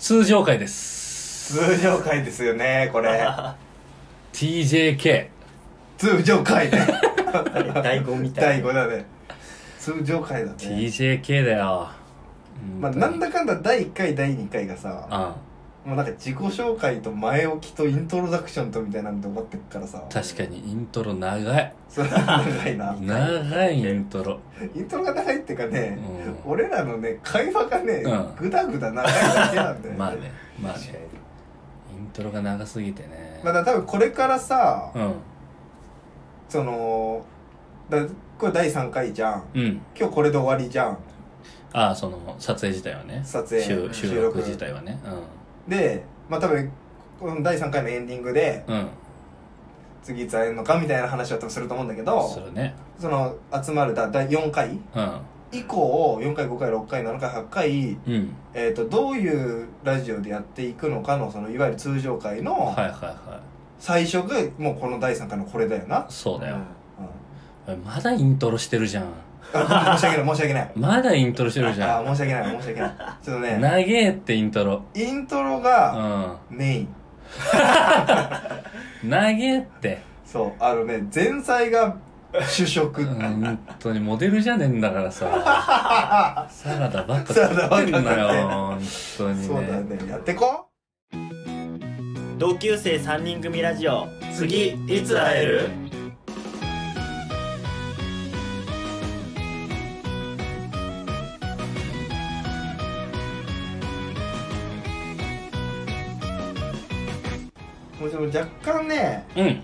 通常回です。通常回ですよねこれ。TJK 通常回ね大悟みたい。第5だね。通常回だね。TJK だよ。まあなんだかんだ第1回第2回がさあもうなんか自己紹介と前置きとイントロダクションとみたいなんで終わってくからさ。確かにイントロ長い。それは長いな。長いイントロ。イントロが長いっていうかね、うん。俺らのね会話がね、うん。グダグダ長いだけなんだよね。まあねまあね。イントロが長すぎてね。まあだ多分これからさ、うん。そのだこれ第3回じゃん。うん。今日これで終わりじゃん。ああその撮影自体はね。撮影収録録。自体はねでまあ多分この第3回のエンディングでうん。うん次いつ会えるのかみたいな話は多分すると思うんだけどね。その集まるだ第4回うん。以降4回5回6回7回8回、うん。えー、とどういうラジオでやっていくのかのそのいわゆる通常回のはいはいはい。最初がもうこの第3回のこれだよな、そうだよ。うん。まだイントロしてるじゃん。あ申し訳ない申し訳ない。まだイントロしてるじゃん。あ申し訳ない申し訳ない。ちょっとね。長えってイントロ。イントロうがん。メイン、長えって。そうあのね前菜が主食。本当にモデルじゃねえんだからさ。サラダばっかサラダばっか食ってんなよ。食って本当にそうだね。ねやってこ同級生3人組ラジオ。次いつ会える？うもうでも若干ねうん。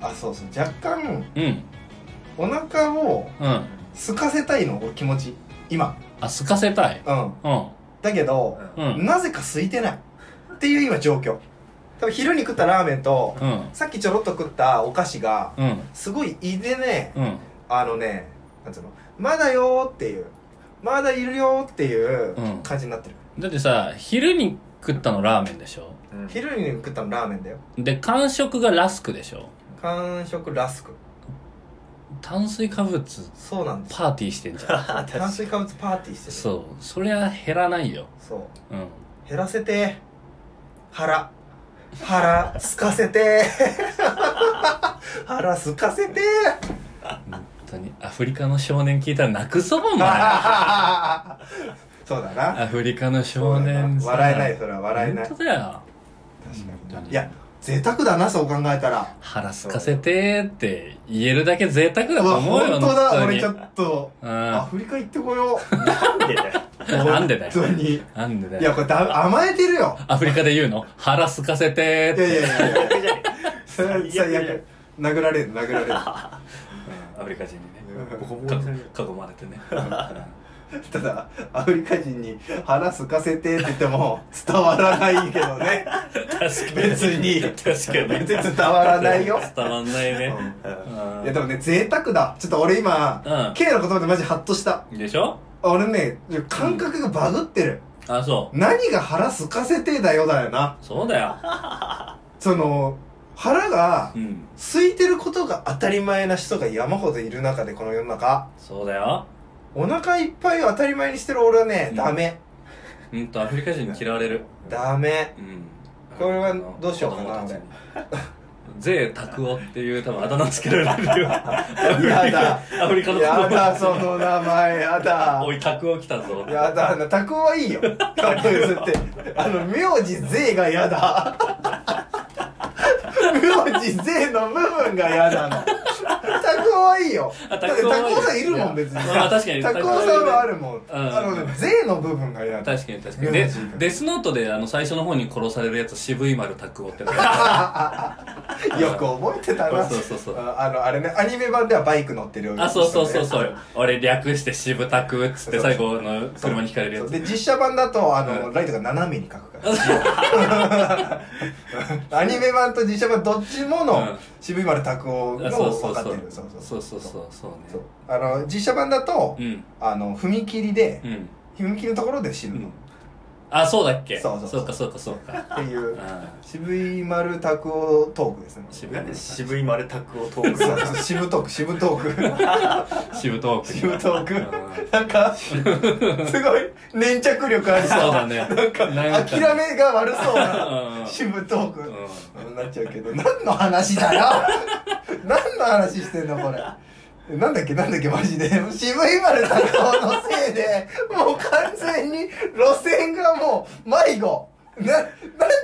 あそうそう若干うん。お腹をうん。空かせたいの俺気持ち。今。あすかせたい。うん。うん。だけど、うん。なぜか空いてない。っていう今状況。多分昼に食ったラーメンと、うん。さっきちょろっと食ったお菓子がうん。すごい胃でねうん。あのねなんつうの？まだよーっていう。まだいるよーっていううん。感じになってる、だってさ昼に食ったのラーメンでしょ？昼に食ったのラーメンだよ。で間食がラスクでしょ。完食ラスク。炭水化物そうなんです。パーティーしてんじゃん。炭水化物パーティーしてる。そう。そりゃ減らないよ。そう。うん。減らせて。腹。腹空かせて。腹空かせて。本当に。アフリカの少年聞いたら泣くぞお前。そうだな。アフリカの少年さ。笑えないそれは笑えない。本当だよ確かにいや贅沢だなそう考えたら。腹すかせてーって言えるだけ贅沢だと思うよ本当だ。俺ちょっと。うん。アフリカ行ってこよなんでだよ。うなんでだよ。本当に。なんでだよ。いやこれだ甘えてるよ。アフリカで言うの？腹すかせてーっいやいてやいや。いや逆じゃねそれは最悪。殴られる殴られる。アフリカ人にね。囲まれてね ただアフリカ人に腹すかせてって言っても伝わらないけどね。確かに。別に。確かに。別に伝わらないよ。伝わんないね。いやでもね贅沢だ。ちょっと俺今、うん。K の言葉でマジハッとした。でしょ？俺ね感覚がバグってる、あそう。何が腹すかせてだよだよな。そうだよ。その腹がうん。空いてることが当たり前な人が山ほどいる中でこの世の中。そうだよお腹いっぱいを当たり前にしてる俺はね、うん。ダメ。ほんとアフリカ人に嫌われる。ダメ。うん。これはどうしようかな子供たちに。税拓夫っていう多分あだ名つけられるよやだ。アフリカのやだその名前。やだ。おい拓夫来たぞ。やだなタクはいいよ。タク譲って。あの名字税がやだ。名字税の部分がやだのはいいよ。あだってタクオさんいるもん別に。まあ確かに。タクオさんはあるもん、ん。あのね税の部分がやだ。確かに確かに。デスノートであの最初の方に殺されるやつ渋い丸拓夫って。よく覚えてたな。そうそうそうああのあれねアニメ版ではバイク乗ってるよあそうそうそううそう。俺略して渋拓っつって最後の車にひかれるやつ。そう。で実写版だとあの、うん。ライトが斜めに描くから。アニメ版と実写版どっちものうん渋い丸拓夫の分かってる。そうそう。そうそうそう。そうね。そう。あの実写版だと、うん。あの踏切で、うん。踏切のところで死ぬの、あそうだっけ？そうそうそう。そうかそうかそうか。っていうあ渋い丸拓夫トークですね。渋なんで渋い丸タクをトーク。そうそう渋トーク渋トーク。渋トーク。渋トーク。うん。なんかすごい粘着力ありそう。そうだね。なんかなんか。諦めが悪そうなうん。渋トーク。うんなっちゃうけど何の話だよ。何の話してんのこれなんだっけなんだっけマジで。渋い丸拓夫のせいで もう完全に路線がもう迷子。な、なん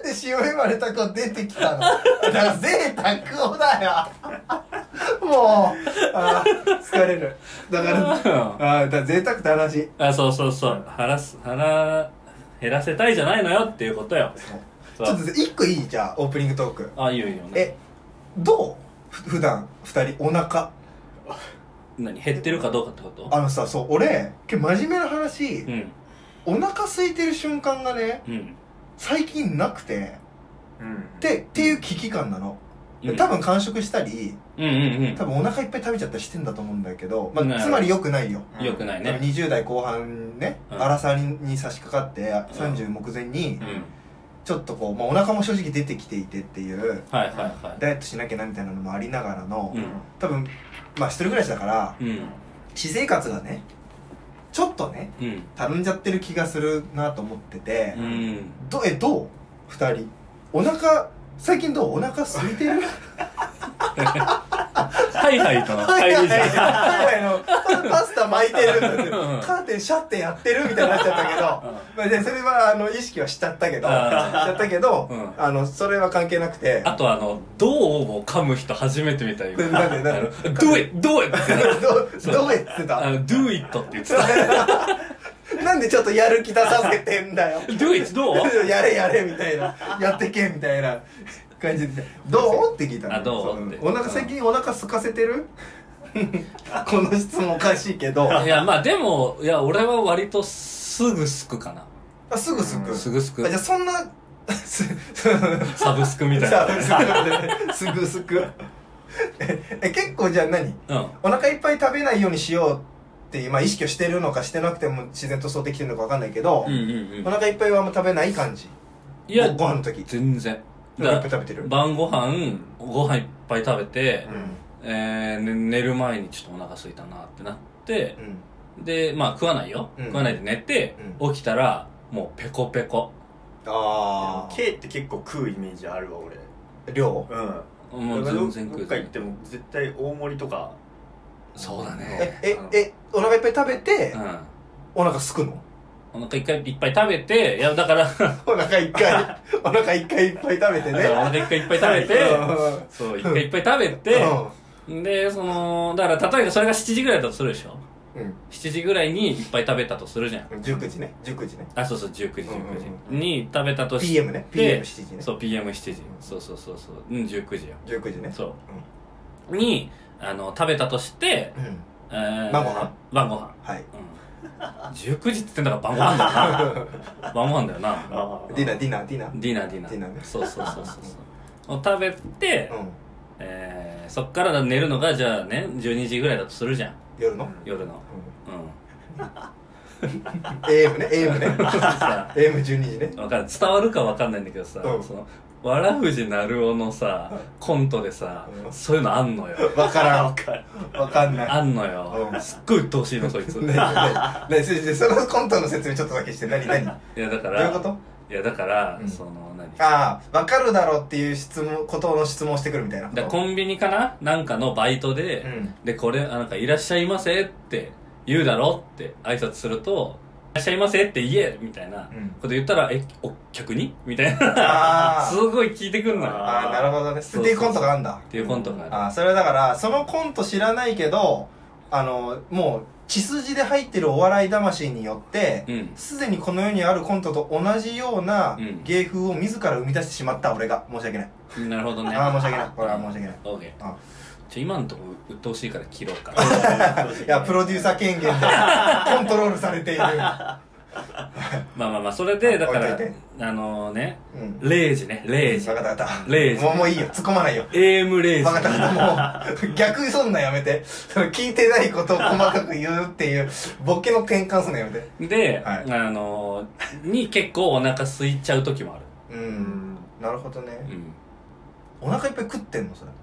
で渋い丸拓夫出てきたの？だから贅沢だよ。もう。あー疲れる。だからあーだから贅沢って話。あそうそうそう。腹す腹減らせたいじゃないのよっていうことよ。ちょっと一個いい？じゃあオープニングトーク。あいいよいいよ。ねえどう？ふ普段二人お腹何減ってるかどうかってこと？あのさそう俺今日真面目な話うん。お腹空いてる瞬間がねうん。最近なくてうん。ってっていう危機感なの。うん。多分完食したりうんうん多分お腹いっぱい食べちゃったりしてんだと思うんだけど、まあ、ねつまり良くないよ。うん。よくない多分ね20代後半ねうん。荒さに差し掛かって30目前にうんちょっとこう、まあ、お腹も正直出てきていてっていうはいはいはい。ダイエットしなきゃなみたいなのもありながらの、うん。多分まあ一人暮らしだからうん。私生活がねちょっとねうん。たるんじゃってる気がするなと思ってて、うん。どえどう？二人。お腹最近どう？お腹空いてる？はいはい。との帰りじゃんはいあのパスタ巻いてるんだってうん。カーテンシャッてやってるみたいになっちゃったけど、まあ、でそれはあの意識はしちゃったけどしちゃったけど、うん。あのそれは関係なくて。あとあの「どう?」を噛む人初めて見たよ今。なんでなんで？あの Do it! Do it! ってどどうやってた？Do it! って言ってた。なんでちょっとやる気出させてんだよ。Do it! どう？やれやれみたいな。やってけみたいな感じでどう？って聞いたのあどう？そって。お腹最近お腹空かせてる？この質問おかしいけど。いやまあでもいや俺は割とすぐすくかな。あすぐすく、すぐすく。あじゃあそんなす サブスクみたいさ な。すぐすく？ええ結構じゃあ何？うん。お腹いっぱい食べないようにしようってまあ、意識をしてるのかしてなくても自然とそうできてるのか分かんないけど、うんうんうん。お腹いっぱいはあんま食べない感じ？いやごご飯の時？全然お腹いっぱい食べてる。晩ご飯ご飯いっぱい食べて、うえーね寝る前にちょっとお腹空いたなってなってんうん。でまあ食わないよ、うん。食わないで寝て、起きたらもうペコペコ。ああ K って結構食うイメージあるわ俺。量？うん。もう全然食う。どっか行っても絶対大盛りとか。そうだえね。ええお腹いっぱい食べてうん。お腹すくの？お腹いっぱいいっぱい食べていやだから お腹一回 お腹一回いっぱい食べてね。だからお腹いっぱいいっぱい食べてうそう一回いっぱい食べてでそのだから例えばそれが7時ぐらいだとするでしょ。んうん。7時ぐらいにいっぱい食べたとするじゃん。うん19時ね。19時ね。あそうそう19時19時、に食べたとして PM ね。PM7 時ね。そう PM7 時。そうそうそうそう。うん19時よ。19時ね。そう。にあの食べたとして、うん。えー晩ご飯？晩ご飯。はい。うん19時って言ってんだから晩ご飯だよな。晩ご飯だよな。あディナーディナーディナー。ディナーディナー。ディナーね。そうそうそうそうを食べて、うん。えーそっから寝るのがじゃあね12時ぐらいだとするじゃん。夜の？夜の。うん。うん。AM ね AM ね。さ AM12 時ね。わかる。伝わるかわかんないんだけどさ、うん。そのわらふじなるおのさコントでさ、うん。そういうのあんのよ。わからん。かる。わかんない。あんのよ、うん。すっごい鬱陶しいのそいつ、ねねねそそそのコントの説明ちょっとだけして何何？どいやだかうらいうこと？いやだから、うん。その何？ああわかるだろうっていう質問ことの質問をしてくるみたいなこと？だコンビニかな？なんかのバイトで、うん。でこれあなんか「いらっしゃいませ」って言うだろって挨拶すると「いらっしゃいませ」って言えみたいなうん。こと言ったら「えお客に?」みたいな。あ すごい聞いてくんのよ。ああなるほどね。そうっていうコントがあるんだ。っていうコントがある。ああそれはだからそのコント知らないけどあのもう血筋で入ってるお笑い魂によってうん。すでにこの世にあるコントと同じようなうん。芸風を自ら生み出してしまった俺が。申し訳ない。なるほどね。ああ申し訳ない。これは申し訳ない。オーケー。あちょ今のとこ鬱陶しいから切ろうか いやプロデューサー権限でコントロールされている。まあまあまあそれでだからあのねうん。0時ね0時分かった分かった。0時もうもういいよ。突っ込まないよ。AM0 分かった時分かった。もう逆にそんなんやめて。その聞いてないことを細かく言うっていうボケの転換すんのやめて。で、はい。あのに結構お腹空いちゃう時もある。うん。なるほどね。うん。お腹いっぱい食ってんのそれ。い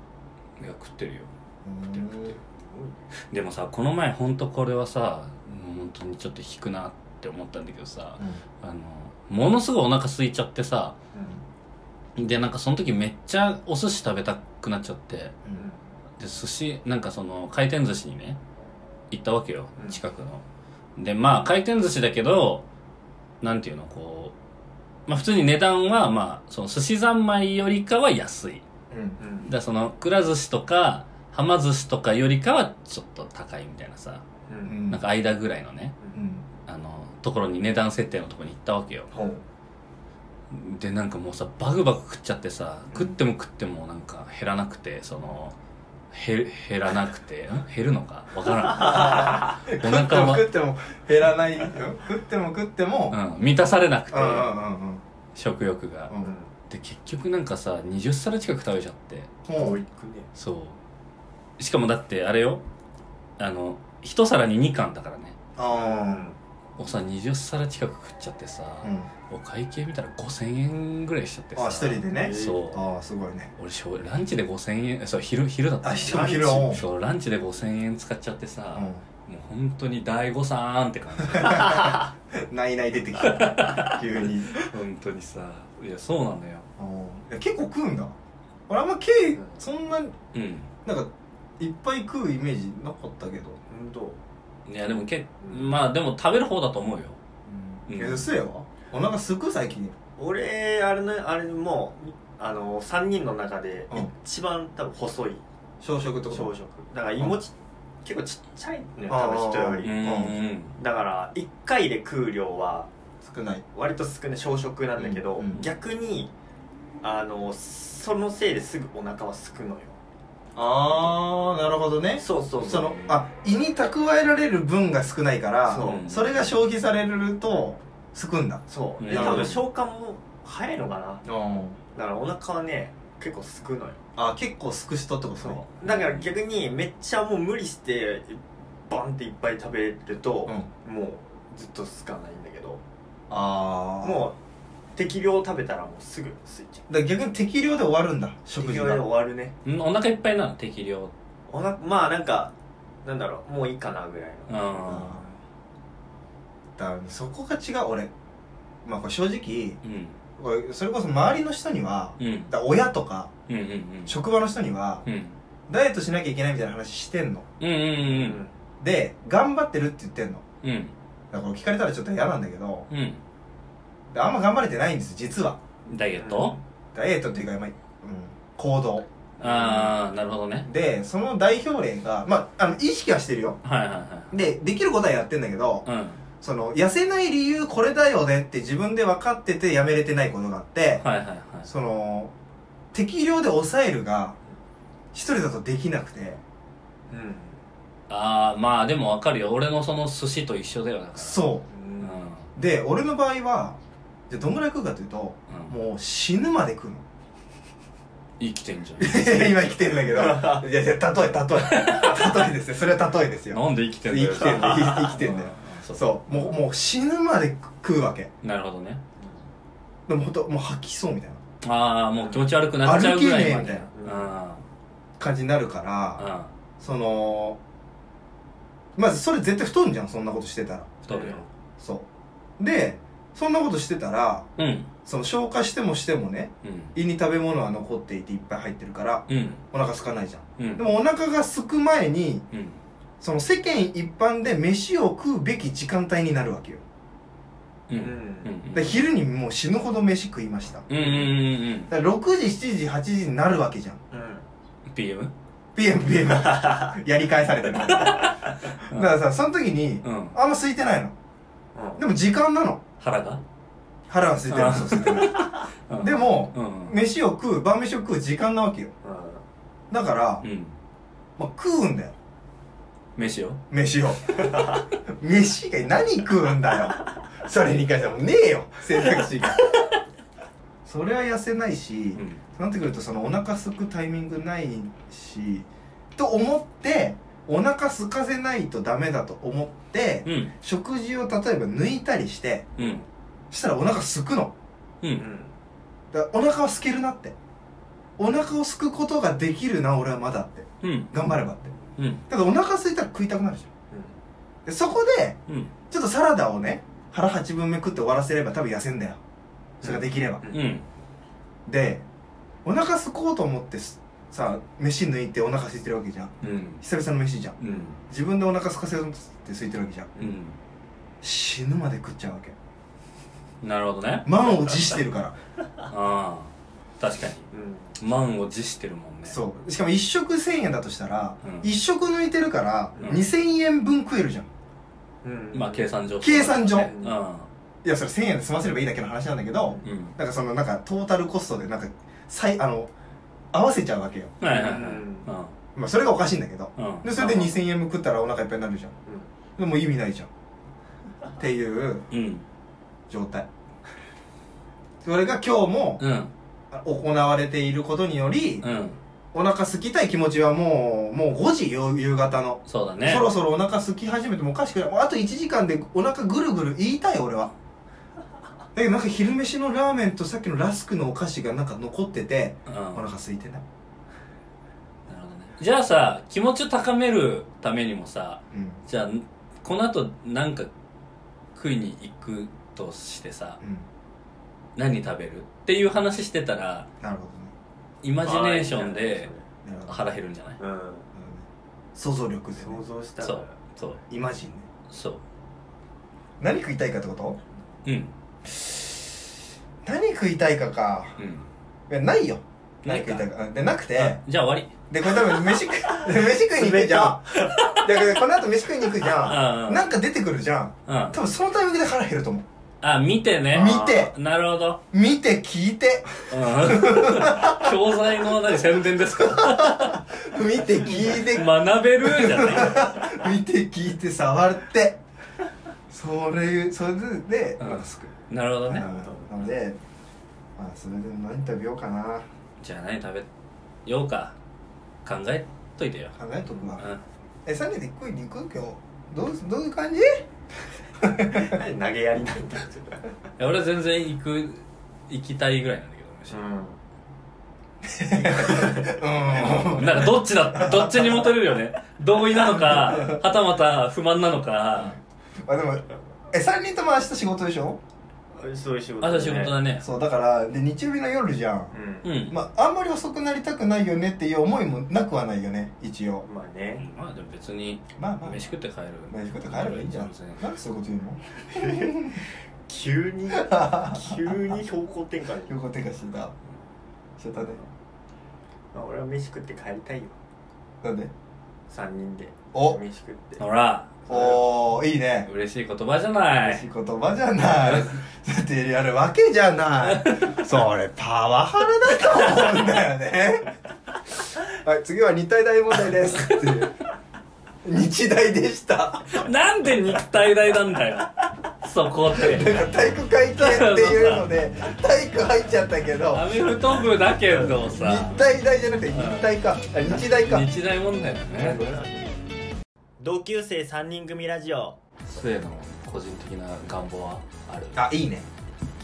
や食ってるよ。うんでもさこの前ほんとこれはさもう本当にちょっと引くなって思ったんだけどさあのものすごいお腹空いちゃってさでなんかその時めっちゃお寿司食べたくなっちゃってで寿司なんかその回転寿司にね行ったわけようん。近くの、でまあ回転寿司だけどなんていうのこうまあ普通に値段はまあその寿司三昧よりかは安いうん。だからそのくら寿司とかはま寿司とかよりかはちょっと高いみたいなさ、うん。なんか間ぐらいのねうん。あのところに値段設定のところに行ったわけよ。ほう。でなんかもうさバクバク食っちゃってさ食っても食ってもなんか減らなくてその減減らなくてん？減るのか？わからん。お食って腹は、も食っても減らない。よ食っても食っても。うん、満たされなくてうんうんうん。食欲が。うんで結局なんかさ20皿近く食べちゃって。もうくね。そう。しかもだってあれよ。あの一皿に2貫だからね。あもうさ20皿近く食っちゃってさ、あうん。お会計見たら5000円ぐらいしちゃってさ。あ一人でね。そう。ああすごいね。俺しょランチで5000円そう昼昼だったあ昼昼はそうランチで5000円使っちゃってさ、うん。もう本当に大悟さんって感じ。ないない出てきた。急に。本当にさいやそうなのよ。いや結構食うんだ。俺あんまケイそんなうん。なんかいっぱい食うイメージなかったけど。本当いやでもけまあでも食べる方だと思うよ。うん。えうせえわ。お腹すく最近。俺あれねあれもうあの3人の中でうん。一番多分細い。小食と？朝食。だから胃もち結構ちっちゃいのよ多分人より。うんうんだから1回で食う量は少ない。割と少ない小食なんだけど、うんうん。逆にあのそのせいですぐお腹はすくのよ。ああなるほどね。そうそうそのあ胃に蓄えられる分が少ないからそれが消費されるとすくんだ。そう。でうん。多分消化も早いのかな。あだからお腹はね結構すくのよあ結構すく人ってことそねう。だから逆にめっちゃもう無理してバンっていっぱい食べるとう、ん。もうずっとすかないんだけどああもう適量食べたらもうすぐすいちゃうだから逆に適量で終わるんだ食事適量でが終わるね。うんお腹いっぱいなの適量。おなまあなんかなんだろうもういいかなぐらいの。あだからそこが違う俺。まあこれ正直ーうん。俺それこそ周りの人にはうん。だから親とかうんうんうん。職場の人にはうん。ダイエットしなきゃいけないみたいな話してんの。うんうん。うん。で頑張ってるって言ってんの。うんだから聞かれたらちょっと嫌なんだけどうん。であんま頑張れてないんです実は。ダイエット？ダイエットっていうか、まあうん、行動。ああなるほどね。でその代表例がまああの意識はしてるよ。はいはいはい。でできることはやってんだけどうん。その痩せない理由これだよねって自分で分かっててやめれてないことがあってはいはいはい。その適量で抑えるが一人だとできなくて。うんああまあでもわかるよ。俺のその寿司と一緒だよだから。そう。うん。で俺の場合はじゃあどんぐらい食うかというとうん。もう死ぬまで食うの。生きてんじゃ今生きてんだけど。いやいや例え例え。例えですよ。それは例えですよ。んなんで生きてんだよ。生きてんだよ。生きてんだよ。そうそう。もうもう死ぬまで食うわけ。なるほどね。でもほんともう吐きそうみたいな。ああもう気持ち悪くなっちゃうぐらいまで。歩けねえみたいあ感じになるからあそのまずそれ絶対太るんじゃんそんなことしてたら。太るよ。そう。でそんなことしてたらうん。その消化してもしてもねうん。胃に食べ物は残っていていっぱい入ってるからうん。お腹空かないじゃん。うん。でもお腹が空く前にうん。その世間一般で飯を食うべき時間帯になるわけよ。うん。で昼にもう死ぬほど飯食いました。うんうんうんうんだから6時7時8時になるわけじゃん。うん。PM? PMPM やり返されてる。だからさその時にうん。あんま空いてないの。うん。でも時間なの。腹が？腹が空いてるあそう空いてでもうん。飯を食う晩飯を食う時間なわけよ。だから、うん。まあ、食うんだよ。飯を？飯を。飯が何食うんだよ。それに関してはもうねえよ。選択肢が。それは痩せないし、うんそうなってくるとそのお腹すくタイミングないしと思ってお腹空かせないとダメだと思って、うん。食事を例えば抜いたりしてうん。したらお腹すくの。ううん。からお腹は空けるなって。お腹をすくことができるな俺はまだって。うん。頑張ればって。うん。ただお腹空いたら食いたくなるじゃん。でそこでうん。ちょっとサラダをね腹8分目食って終わらせれば多分痩せんだよ。それができれば、うん。でお腹空こうと思ってすさ飯抜いてお腹空いてるわけじゃん。うん。久々の飯じゃん。うん。自分でお腹空かせようとって空いてるわけじゃん。うん。死ぬまで食っちゃうわけ。なるほどね。満を持してるから。ああ確かに。満を持してるもんね。そう。しかも1食1000円だとしたら、うん。1食抜いてるからうん。2000円分食えるじゃん。うん。まあ計算上。計算上。うん。いやそれ1000円で済ませればいいだけの話なんだけどうん。なんかそのなんかトータルコストでなんか最あの合わせちゃうわけよ。はいはいはい。うん。まあそれがおかしいんだけど。でそれで2000円分食ったらお腹いっぱいになるじゃん。でも意味ないじゃん。っていううん。状態。それが今日もうん。行われていることによりうん。お腹空きたい気持ちはもうもう5時よ夕方の。そうだね。そろそろお腹空き始めてもおかしくない。もうあと1時間でお腹ぐるぐる言いたい俺はだけどなんか昼飯のラーメンとさっきのラスクのお菓子がなんか残っててうん。なるお腹空いてないほどね。じゃあさ気持ちを高めるためにもさうん。じゃあこの後なんか食いに行くとしてさうん。何食べるっていう話してたらなるほどね。イマジネーションで腹減るんじゃない？うん。うん想像力で、ね、想像したら。そう。そう。イマジンね。そう。何食いたいかってこと？うん何食いたいかか。うん。いやないよ。何食いたいか。うんでなくて。あじゃあ終わでこれ多分飯食い飯食いに行くじゃん。だからこの後飯食いに行くじゃうんん。なんか出てくるじゃん。多分そのタイミングで腹減ると思う。あ見てね。見て。なるほど。見て聞いて。うん。教材の何宣伝ですか？見て聞いて。学べるじゃない。見て聞いて触って。それそれでうんなるほどね。なのでまあそれで何食べようかな。じゃあ何食べようか。考えといてよ考えとくわ。うん。え3人で食いに行く？今日。どうどういう感じ？投げやりなんだ。俺は全然行く行きたいぐらいなんだけど飯。うん。なんかどっちだどっちにも取れるよね。同意なのかはたまた不満なのか。あでもえ3人とも明日仕事でしょ？うんそういう仕事あと仕事だね。そうだからで日曜日の夜じゃん。うん。うん。まああんまり遅くなりたくないよねっていう思いもなくはないよね一応。まあね。まあでも別にまあまあ。飯食って帰る。飯食って帰ればいいじゃんなんでそういうこと言うの？急に急に標高転換。横手が死んだしちゃったね。まあ俺は飯食って帰りたいよ。なんで？3人で。お！飯食って。ほらおーいいね。嬉しい言葉じゃない。嬉しい言葉じゃない。だってやるわけじゃない。それパワハラだと思うんだよね。はい次は日体大問題です。っていう日大でした。なんで肉体大なんだよ。そこで。なんか体育会系っていうので体育入っちゃったけど。アメフト部だけど日さ体大じゃなくて日体か。あ日大か。日大問題だね同級生3人組ラジオ。末の個人的な願望はある？あいいね。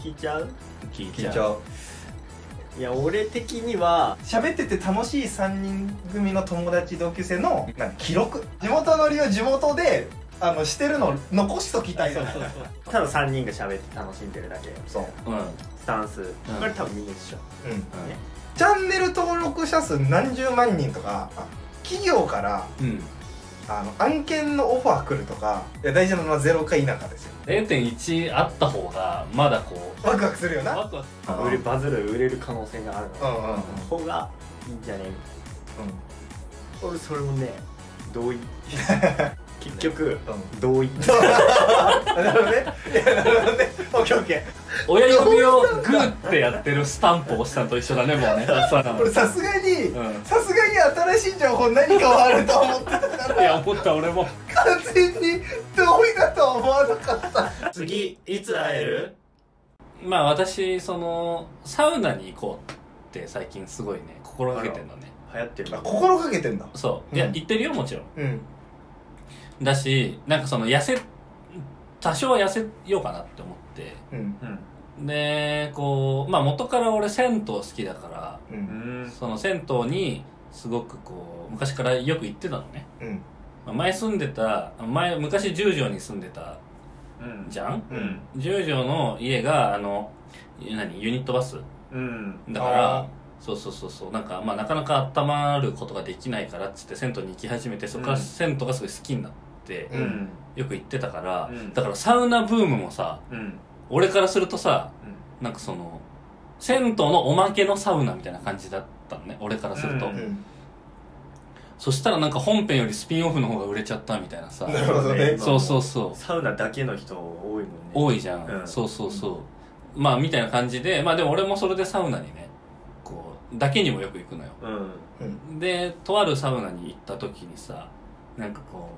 聞いちゃう？聞いちゃう。聞いちゃう。いや俺的には喋ってて楽しい3人組の友達同級生のなんか記録？地元乗りを地元であのしてるのを残しときたいそうただ3人が喋って楽しんでるだけ。そう。うんスタンス、これ多分みんな一緒。うん。チャンネル登録者数何十万人とかあ企業からうんあの案件のオファー来るとかいや大事なのはゼロか否かですよ。0.1あった方がまだこうワクワクするよな。ワクワク。うん売れバズる売れる可能性がある。のうんうんうん。方がいいんじゃね？俺それもね同意 結局うん。同意。なるほどね。いやなるほどね。オッケーオッケー。親指をグーってやってるスタンプを押したのと一緒だねもうね。さすがにうん。さすがに新しい情報何かはあると思ってたから。いや思った俺も。完全に同意だとは思わなかった。次いつ会える？まあ私そのサウナに行こうって最近すごいね心がけてんのね。流行ってる。あ心がけてんだ。そう。いやうん。行ってるよもちろん。うんだしなんかその痩せ多少は痩せようかなって思って。うん。うんでこうまあ元から俺銭湯好きだからううん。んその銭湯にすごくこう昔からよく行ってたのね、うん。まあ前住んでた前昔十条に住んでたうん。じゃん？うん。十条の家があの何ユニットバス？うん。だからあそうそうそうそう。なんか、まあ、なかなか温まることができないからっつって銭湯に行き始めてそこからうん。銭湯がすごい好きになって、ううん。んよく行ってたから、うん。だからサウナブームもさうん。俺からするとさなんかその銭湯のおまけのサウナみたいな感じだったのね俺からすると、うん。うんそしたらなんか本編よりスピンオフの方が売れちゃったみたいなさ。なるほどね。そうそうそう。サウナだけの人多いもんね。多いじゃん、うん。そうそうそう。まあみたいな感じでまあでも俺もそれでサウナにねこうだけにもよく行くのよ。うん。うんでとあるサウナに行った時にさなんかこ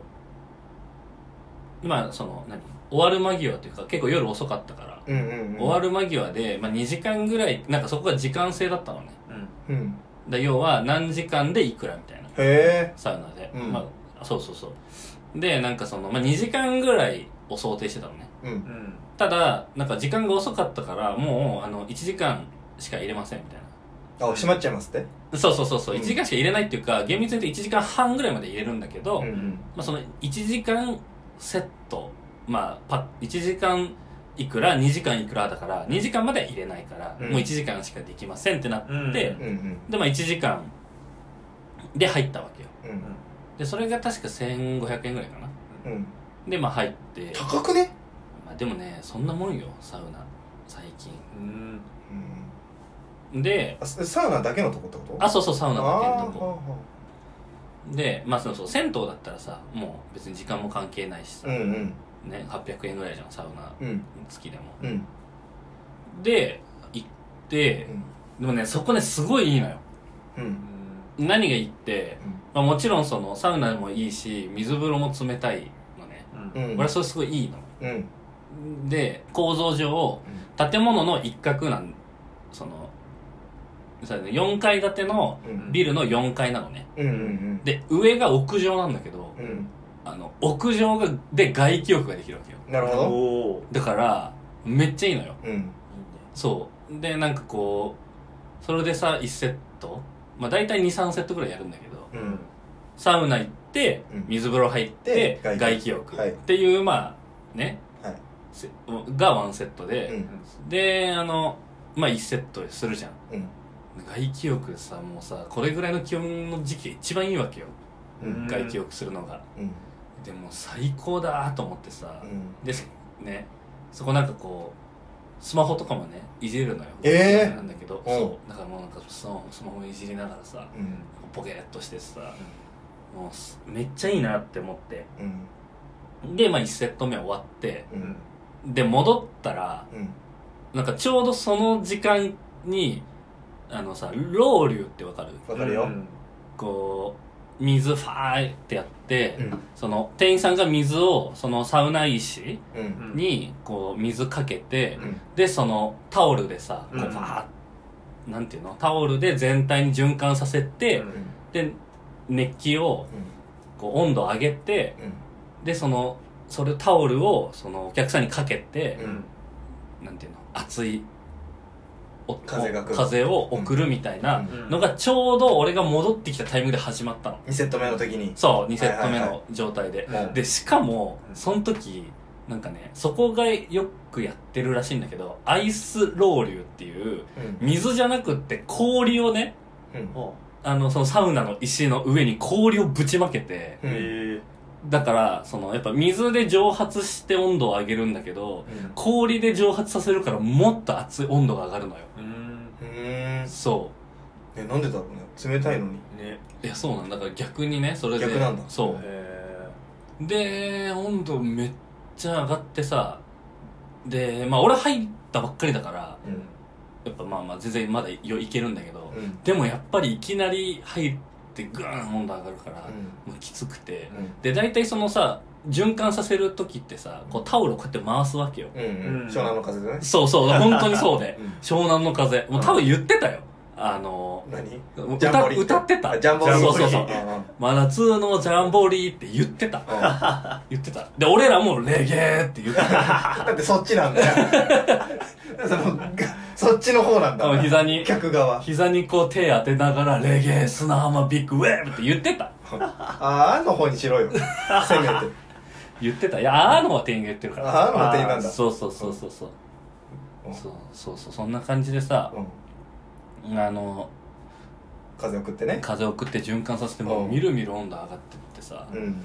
うまあその何終わる間際というか結構夜遅かったから、うんうんうん。終わる間際で、まあ、2時間ぐらいなんかそこが時間制だったのね。うん。うんだ要は何時間でいくらみたいな。へサウナで、うん。まあ、そうそうそう。でなんかその、まあ、2時間ぐらいを想定してたのね。えううん。んただなんか時間が遅かったからもうあの1時間しか入れませんみたいな。あ閉まっちゃいますって？そうそうそうそう、うん。1時間しか入れないっていうか厳密に言うと1時間半ぐらいまで入れるんだけど、うんうん。まあ、その1時間セット。まあパ1時間いくら？2時間いくらだから2時間までは入れないから、うん。もう1時間しかできませんってなって、うん。うんうんでまあ1時間で入ったわけよ。うん。でそれが確か1500円ぐらいかな。うん。でまあ入って。高くね？まあ、でもねそんなもんよサウナ。最近。うん。うんであササウナだけのとこってこと？あそうそうサウナだけのとあこでまあそうそう銭湯だったらさもう別に時間も関係ないしさ、ーうんうん。ね、800円ぐらいじゃんサウナうん。付きでも。うん。で行ってでもねそこねすごいいいのよ。うん。何がいいって、まあ、もちろんそのサウナもいいし水風呂も冷たいのね、うん。うん。俺はそれすごいいいの。うん。で構造上建物の一角なんそのさ4階建てのうん。ビルの4階なのね。うんうんで上が屋上なんだけどうん。うんあの屋上がで外気浴ができるわけよ。なるほど。だからめっちゃいいのよ。うん。そう。でなんかこうそれでさ1セット。まあ大体23セットぐらいやるんだけどうん。サウナ行ってうん。水風呂入ってで外気浴。はい。っていうまあね。はい。せがワンセットうで、ん。であのまあ1セットするじゃん。うん外気浴さもうさこれぐらいの気温の時期が一番いいわけよ、うん。外気浴するのが。うん。でも最高だと思ってさ、うん。でね。そこなんかこうスマホとかもねいじれるのよ。えー？なんだけど、うん。そう。だからもうなんかスマホスマホいじりながらさうん。ポケっとしてさ、もうすめっちゃいいなって思って。うん。でまあ1セット目終わって。うん。で戻ったらうん。なんかちょうどその時間にあのさロウリュってわかる？わかるよ。こう水ファーってやって、うん。その店員さんが水をそのサウナ石うん。にこう水かけて、うん。でそのタオルでさこううんバーッなんていうの？タオルで全体に循環させて、うん。で熱気をこう温度上げてうん。でそのそれタオルをそのお客さんにかけて、うん。なんていうの？熱いお風が来る。風を送るみたいなうん。のがちょうど俺が戻ってきたタイミングで始まったの。2セット目の時に。そう2セット目はいはい。はの状態で、もう。でしかもうん。その時なんかねそこがよくやってるらしいんだけどアイスロウリュっていううん。水じゃなくって氷をねうん。おあのそのサウナの石の上に氷をぶちまけてうん。えだからそのやっぱ水で蒸発して温度を上げるんだけどうん。氷で蒸発させるからもっと熱い温度が上がるのよ。うんうー。んそえなんでだろうね。冷たいのに。ね。ういやそうなんだから逆にねそれで逆なんだ。そう。へで温度めっちゃ上がってさでまあ俺入ったばっかりだからうん。やっぱまあまあ全然まだよいけるんだけど、うん。でもやっぱりいきなり入ってグーン温度上がるから、うん。もうきつくて。うん。で大体そのさ循環させる時ってさこうタオルをこうやって回すわけよ。うんうん。うん。湘南の風でね。そうそう本当にそうで。うん。湘南の風。もう多分言ってたよ。あの何？歌ジャンボリー歌って。たあジャンボリー。そうそうそう真夏のジャンボリーって言ってた。うん。言ってた。で俺らもレゲーって言ってた。だってそっちなんだよ。そのがそっちの方なんだ。膝に客側。膝にこう手当てながらレゲー砂浜ビッグウェーブって言ってた。あーの方にしろよ。せめて。言ってた。いやあーのは店員が言ってるから。あーのは店員なんだ。そうそうそうそうそう。うん。そうそうそうそんな感じでさうん。あの風を送ってね。風を送って循環させてもうん。みるみる温度上がってってさうん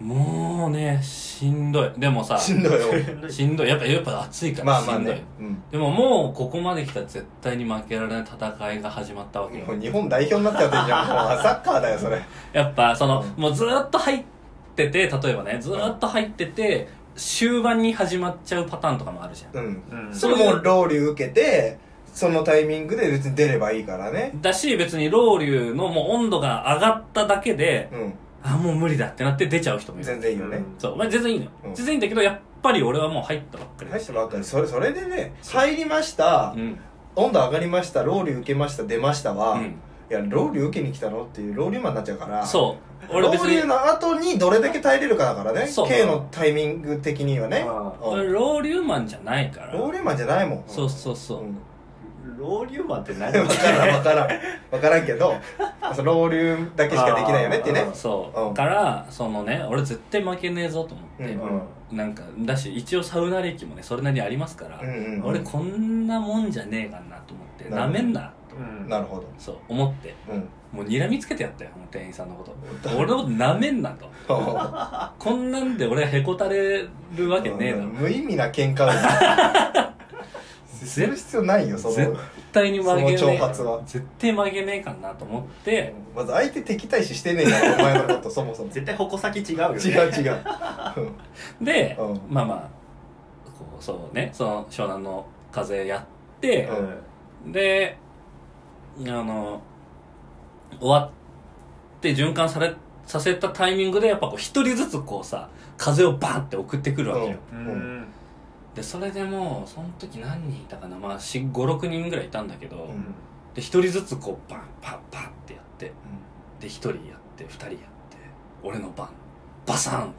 もうねしんどい。でもさしんどいよ。しんどい。やっぱやっぱ暑いからまあまあしんどい。ねうん。でももうここまで来たら絶対に負けられない戦いが始まったわけよ。もう日本代表になっちゃってんじゃん。もうサッカーだよそれ。やっぱその、うん。もうずーっと入ってて例えばねずーっと入ってて終盤に始まっちゃうパターンとかもあるじゃん。うん。うん。それもうロウリュ受けてそのタイミングで別に出ればいいからね。だし別にロウリュのもう温度が上がっただけでうんあもう無理だってなって出ちゃう人もいる。全然いいよね。そう、まあ、全然いいのよ、うん。全然いいんだけどやっぱり俺はもう入ったばっかり。だし入ったばっかり。それそれでね入りました。うん。温度上がりましたロウリュ受けました出ましたは、いうん。やロウリュ受けに来たのっていうロウリュマンになっちゃう。からそうロウリュの後にどれだけ耐えれるかだからねそう。K のタイミング的にはね。ロウリュマンじゃないから。ロウリュマンじゃないもん。そうそうそう、うんロウリュマンって何分からん分からん。分からんけどそのロウリュだけしかできないよねってね。そう、うん。からそのね俺絶対負けねえぞと思って、うんなんかだし一応サウナ歴もねそれなりにありますから、うんうんうん。俺こんなもんじゃねえかなと思ってなめんな。うん。なるほど。そう思って。うん。もう睨みつけてやったよもう店員さんのこと。俺のことなめんなと。こんなんで俺へこたれるわけねえだろ。無意味な喧嘩をする必要ないよその絶対に負けねえその挑発は。絶対負けねえかなと思って。まず相手敵対視してねえからお前のことそもそも。絶対矛先違うよね。違う違う。で、うん。まあまあこうそうねその湘南の風やって、であの終わって循環されさせたタイミングでやっぱこう一人ずつこうさ風をバンって送ってくるわけよ、ううん。んでそれでもうその時何人いたかな。まあ56人ぐらいいたんだけど、うん。で一人ずつこうバンパンパンってやってで一人やって二人やって俺の番バサン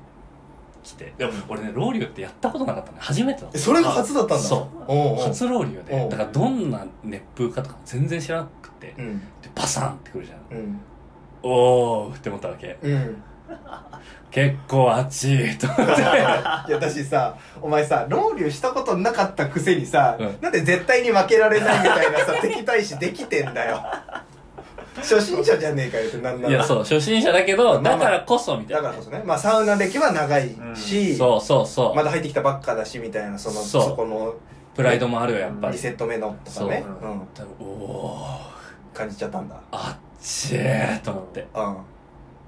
来てでも俺ねロウリュってやったことなかったね初めてだったえそれが初だったんだ。そう。おうおう。初ロウリュおで。う。だからどんな熱風かとかも全然知らなくて。でうん。バサンってくるじゃん。うん。おーって思ったわけ。うん結構熱いと思って。いや私さお前さロウリュしたことなかったくせにさ、うん。なんで絶対に負けられないみたいなさ 敵対視できてんだよ。初心者じゃねえかよってなんないらやそう初心者だけどまあまあ。だからこそみたいな。だからこそね。まあサウナ歴は長いし、そうそうそう。まだ入ってきたばっかだしみたいなそのそう。そこのプライドもあるよやっぱ2りセット目のとかね。そう。うん、多分おー。感じちゃったんだ。あっちーと思って。うん。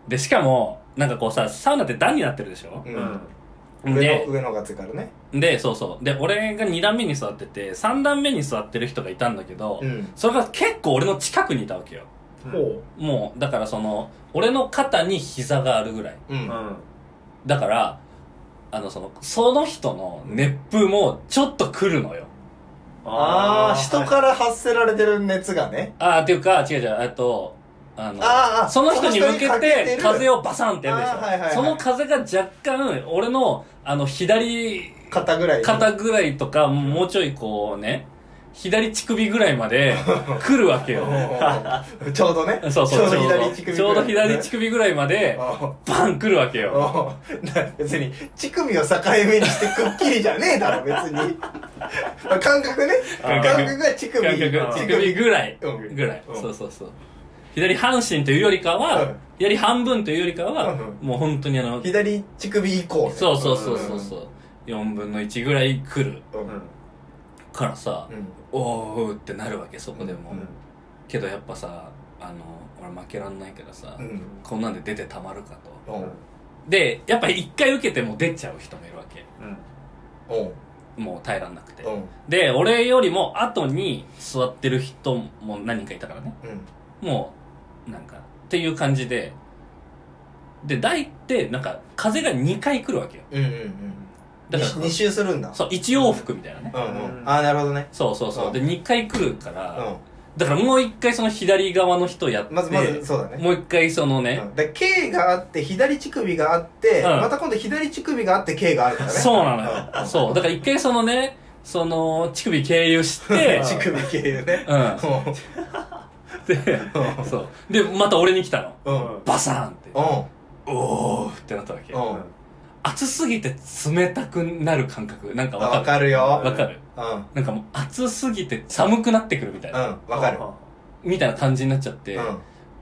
でしかもなんかこうさサウナって段になってるでしょ？う、うん。ん上での上のがついからね。でそうそう。で俺が2段目に座ってて3段目に座ってる人がいたんだけど、うん。それが結構俺の近くにいたわけよ。ほもうだからその俺の肩に膝があるぐらい。ううん。うん。だからあのそのその人の熱風もちょっと来るのよ。ああ人から発せられてる熱がね。ああっていうか違う違うえっとあのその人に向けて風をバサンってやるでしょ、その風が若干俺のあの左肩ぐらい。肩ぐらい。とかもうちょいこうね左乳首ぐらいまで来るわけよ。う んちょうどね。そうそうちょうど左乳首ちょうど左乳首首ぐらいまでバン来るわけよ。別に乳首を境目にしてくっきりじゃねえだろ別に。感覚ね。感感覚覚が乳首。乳首ぐらい。うん。ぐらい。うん。そうそうそう左半身というよりかは、うん左半分というよりかは、うんもう本当にあの左乳首以降ね。そうそうそうそうそう。4分の1ぐらい来るうんうんからさ、うん。おーってなるわけそこでも、うん。けどやっぱさあの俺負けらんないけどさ、うん。こんなんで出てたまるかと。う。んでやっぱ一回受けても出ちゃう人もいるわけ。うん。おう。もう耐えらんなくて。う。んで俺よりも後に座ってる人も何人かいたからね。うん。もうなんかっていう感じで。で大ってなんか風が2回来るわけよ。うんうんうん。だから二周するんだ。そう1往復みたいなね。うんうん。ああなるほどね。そうそうそう。うん。で2回来るから、うだからもう1回その左側の人やってんまずまずそうだね。もう1回そのね、うん。で K があって左乳首があってうん。また今度左乳首があって K があるからね。そうなのよ、うん。そう。だから1回そのねその乳首経由して 乳首経由ね。うんでうんそう。でまた俺に来たの。うん。うんバサーンって。うん。おーってなったわけ。うん。熱すぎて冷たくなる感覚。なんかわかる？わかるよ。わかる。うん。なんかもう熱すぎて寒くなってくるみたいな、うん。わかる。みたいな感じになっちゃって、うん。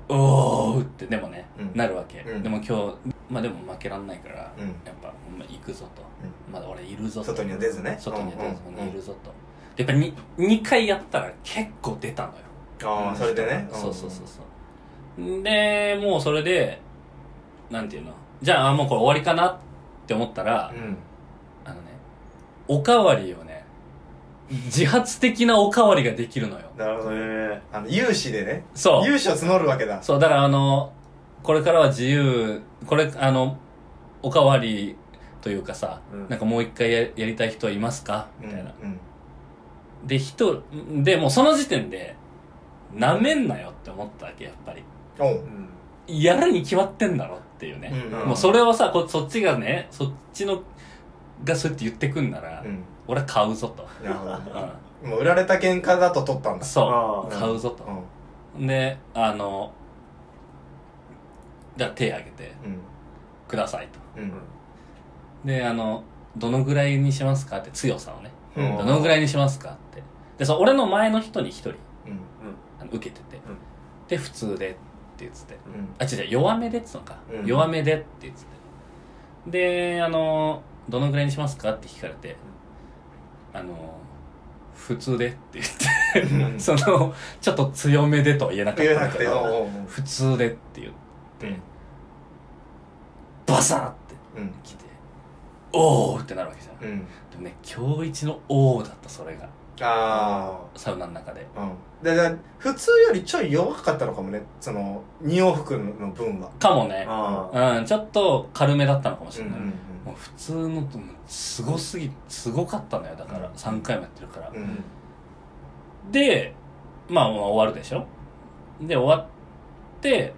おーってでもね、うんなるわけ、うん。でも今日まあでも負けらんないから、うん。やっぱ、まあ、行くぞと、まだ俺いるぞと。外には出ずね。外には出ずうんうんいるぞと。でやっぱに2回やったら結構出たのよああそれでね。そうそうそうそう。でもうそれでなんていうの？じゃあもうこれ終わりかなって思ったら、うん。あのねおかわりをね自発的なおかわりができるのよ。なるほどね。へあの有志でね。そう。有志を募るわけだ。そう、だからあの、これからは自由、これ、あの、おかわりというかさ、うん。なんかもう一回ややりたい人はいますか？みたいな。うん。で、人、で、もうその時点で、なめんなよって思ったわけ、やっぱり。やるに決まってんだろっていうね。うんもうそれをさこ、そっちがね、そっちの、がそうやって言ってくんなら、うん俺は買うぞと。なるほどねうもう売られた喧嘩だと取ったんだん。そう。買うぞと。で、あの、じゃあ手挙げて、うんくださいと。うんで、あの、どのぐらいにしますかって強さをね。うんどのぐらいにしますかって。で、そう、俺の前の人に一人、受けてて、ん。で、普通でって言ってて。うん。あ、違う違う、弱めでって言ったのか。うん。弱めでって言ってて。で、あの、どのぐらいにしますかって聞かれて、あの、普通でって言って、うん。その、ちょっと強めでとは言えなかったんだけど、おうおうおう。普通でって言って、うん。バサーってうん。来て、おーってなるわけじゃん。うん。でもね、今日一のおーだった、それが。あサウナの中で。あうんでで普通よりちょい弱かったのかもねその二往復の分はかもね。ああうん、ちょっと軽めだったのかもしれない。うんもう普通のと、すごすぎ、すごかったのよ、だから。うん3回もやってるから。うんで、まあ、まあ終わるでしょ？で、終わって、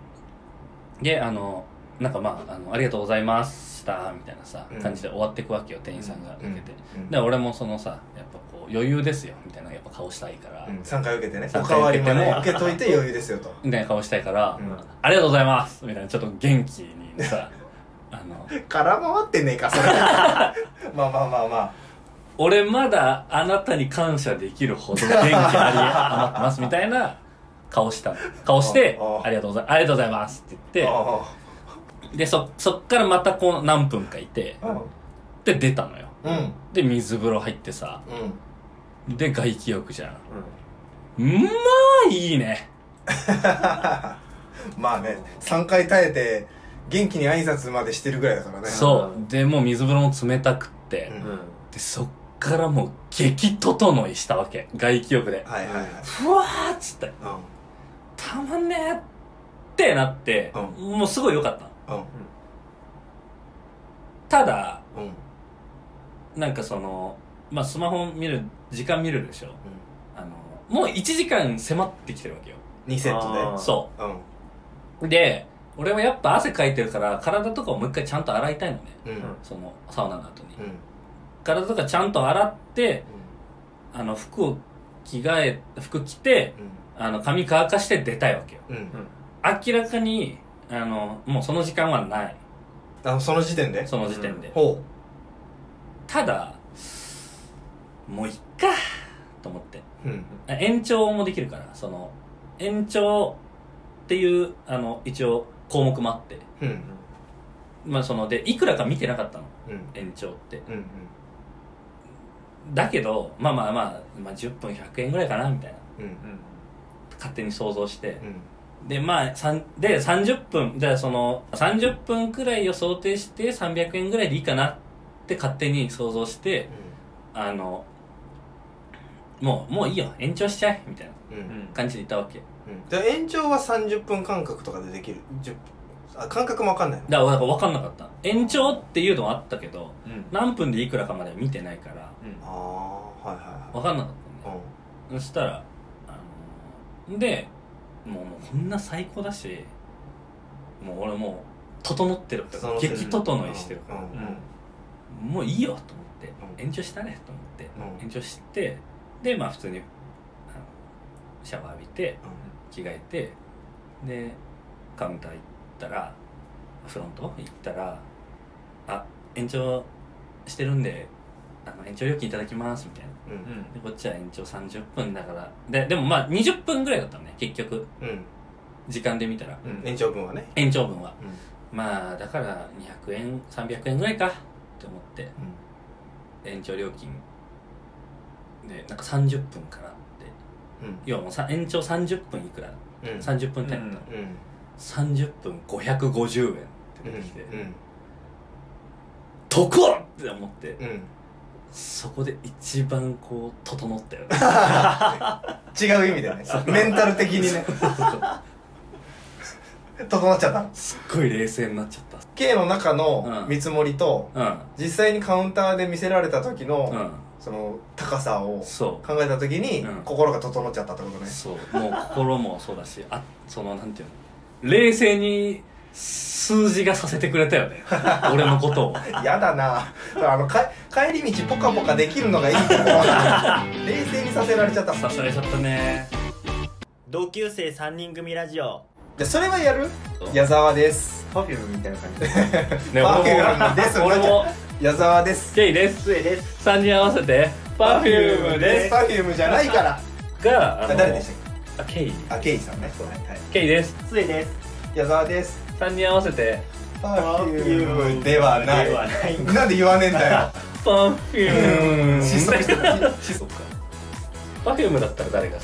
で、あの、なんかまあ、あの、ありがとうございました、みたいなさ、うん感じで終わっていくわけよ、店員さんが受けて。うんで、俺もそのさ、やっ余裕ですよ、みたいなやっぱ顔したいから、うん3回受けてね。三おかわりも回受けてもね受けといて余裕ですよと。みたいな顔したいから、うん。ありがとうございますみたいな、ちょっと元気にさ、あの、空回ってねえかそれ。まあまあまあま俺まだあなたに感謝できるほど元気あり余ってますみたいな顔したの。顔してああありがとうございありがとうございますって言あってでそそっからまたこう何分かいてあで出たのよ。うんうん。で水風呂入ってさうんで外気浴じゃん。うん。まあいいね。まあね3回耐えて元気に挨拶までしてるぐらいだからね。そう。でもう水風呂も冷たくって、うん。うんでそっからもう激整いしたわけ。外気浴で。はいはいはい。ふわーっつって。たまんねーってなって、うもうすごい良かった。のうん。ただうんうん。なんかそのまあスマホ見る時間見るでしょ。あのもう1時間迫ってきてるわけよ。2セットあー。そでうん。うで俺はやっぱ汗かいてるから体とかをもう一回ちゃんと洗いたいのね。うん。うん。そのサウナの後に、うん。体とかちゃんと洗ってあの服を着替え服着てあの髪乾かして出たいわけよ。うん。うん明らかにあのもうその時間はない。あその時点で？その時点で、ほただもういっかと思って。ううん。延長もできるからその延長っていうあの一応項目もあって。うん。まあそのでいくらか見てなかったの。うん。延長って。うんだけどまあまあまあ、まあ、10分100円ぐらいかなみたいな。うん。うん勝手に想像して。うん。でまあさんで30分じゃあその30分くらいを想定して300円ぐらいでいいかなって勝手に想像してあのもうもういいよ。延長しちゃえみたいなうん。うんうん感じで言ったわけ。で延長は30分間隔とかでできる？10分。あ間隔も分かんないの？だから分かんなかった。延長っていうのはあったけどうん。何分でいくらかまでは見てないからああはいはい分かんなかったねはいそしたらあのでもうもうこんな最高だしもう俺もう整ってるから整ってる激整いしてるから、うん。うん。もういいよと思って、うん。延長したねと思って、うん。延長してでまあ普通にあのシャワー浴びて着替えてでカウンター行ったらフロント行ったら「あ延長してるんであの延長料金いただきます」みたいな。うん。うんでこっちは延長30分だから。ででもまあ20分ぐらいだったのね結局。うん。時間で見たら。うん。延長分はね。延長分は。うん。まあだから200円300円ぐらいかって思って。延長料金でなんか30分からって。うん。要はもうさ延長30分いくら。うん。30分単位だったの、うん。30分550円ってうん出てきて、うん。とこって思って。うん。そこで一番こう整ったよね。違う意味でね。メンタル的にね。整っちゃったすっごい冷静になっちゃった。K の中のうん見積もりとうん。実際にカウンターで見せられた時のうんその高さをそ考えた時にうん。心が整っちゃったってことうね。そう。もう心もそうだしあそのなんていうの？冷静に数字がさせてくれたよね。俺のことを。やだな。あのか帰り道ポカポカできるのがいいところなのに冷静にさせられちゃった。さされちゃったね。同級生3人組ラジオじそれはやる？矢沢です。パフュームみたいな感じ。ねパフュー俺もムです。俺も。矢沢です。ケイです。杖です。3人合わせてパフュームです。パフュームじゃないから。が誰でしたっあケイ。けあケイさんね。はいはい。ケイです。杖です。矢沢です。3人合わせてパフュームではない。ではない。なんで言わねえんだよ。パフューム。失速してたパフュームだったら誰が好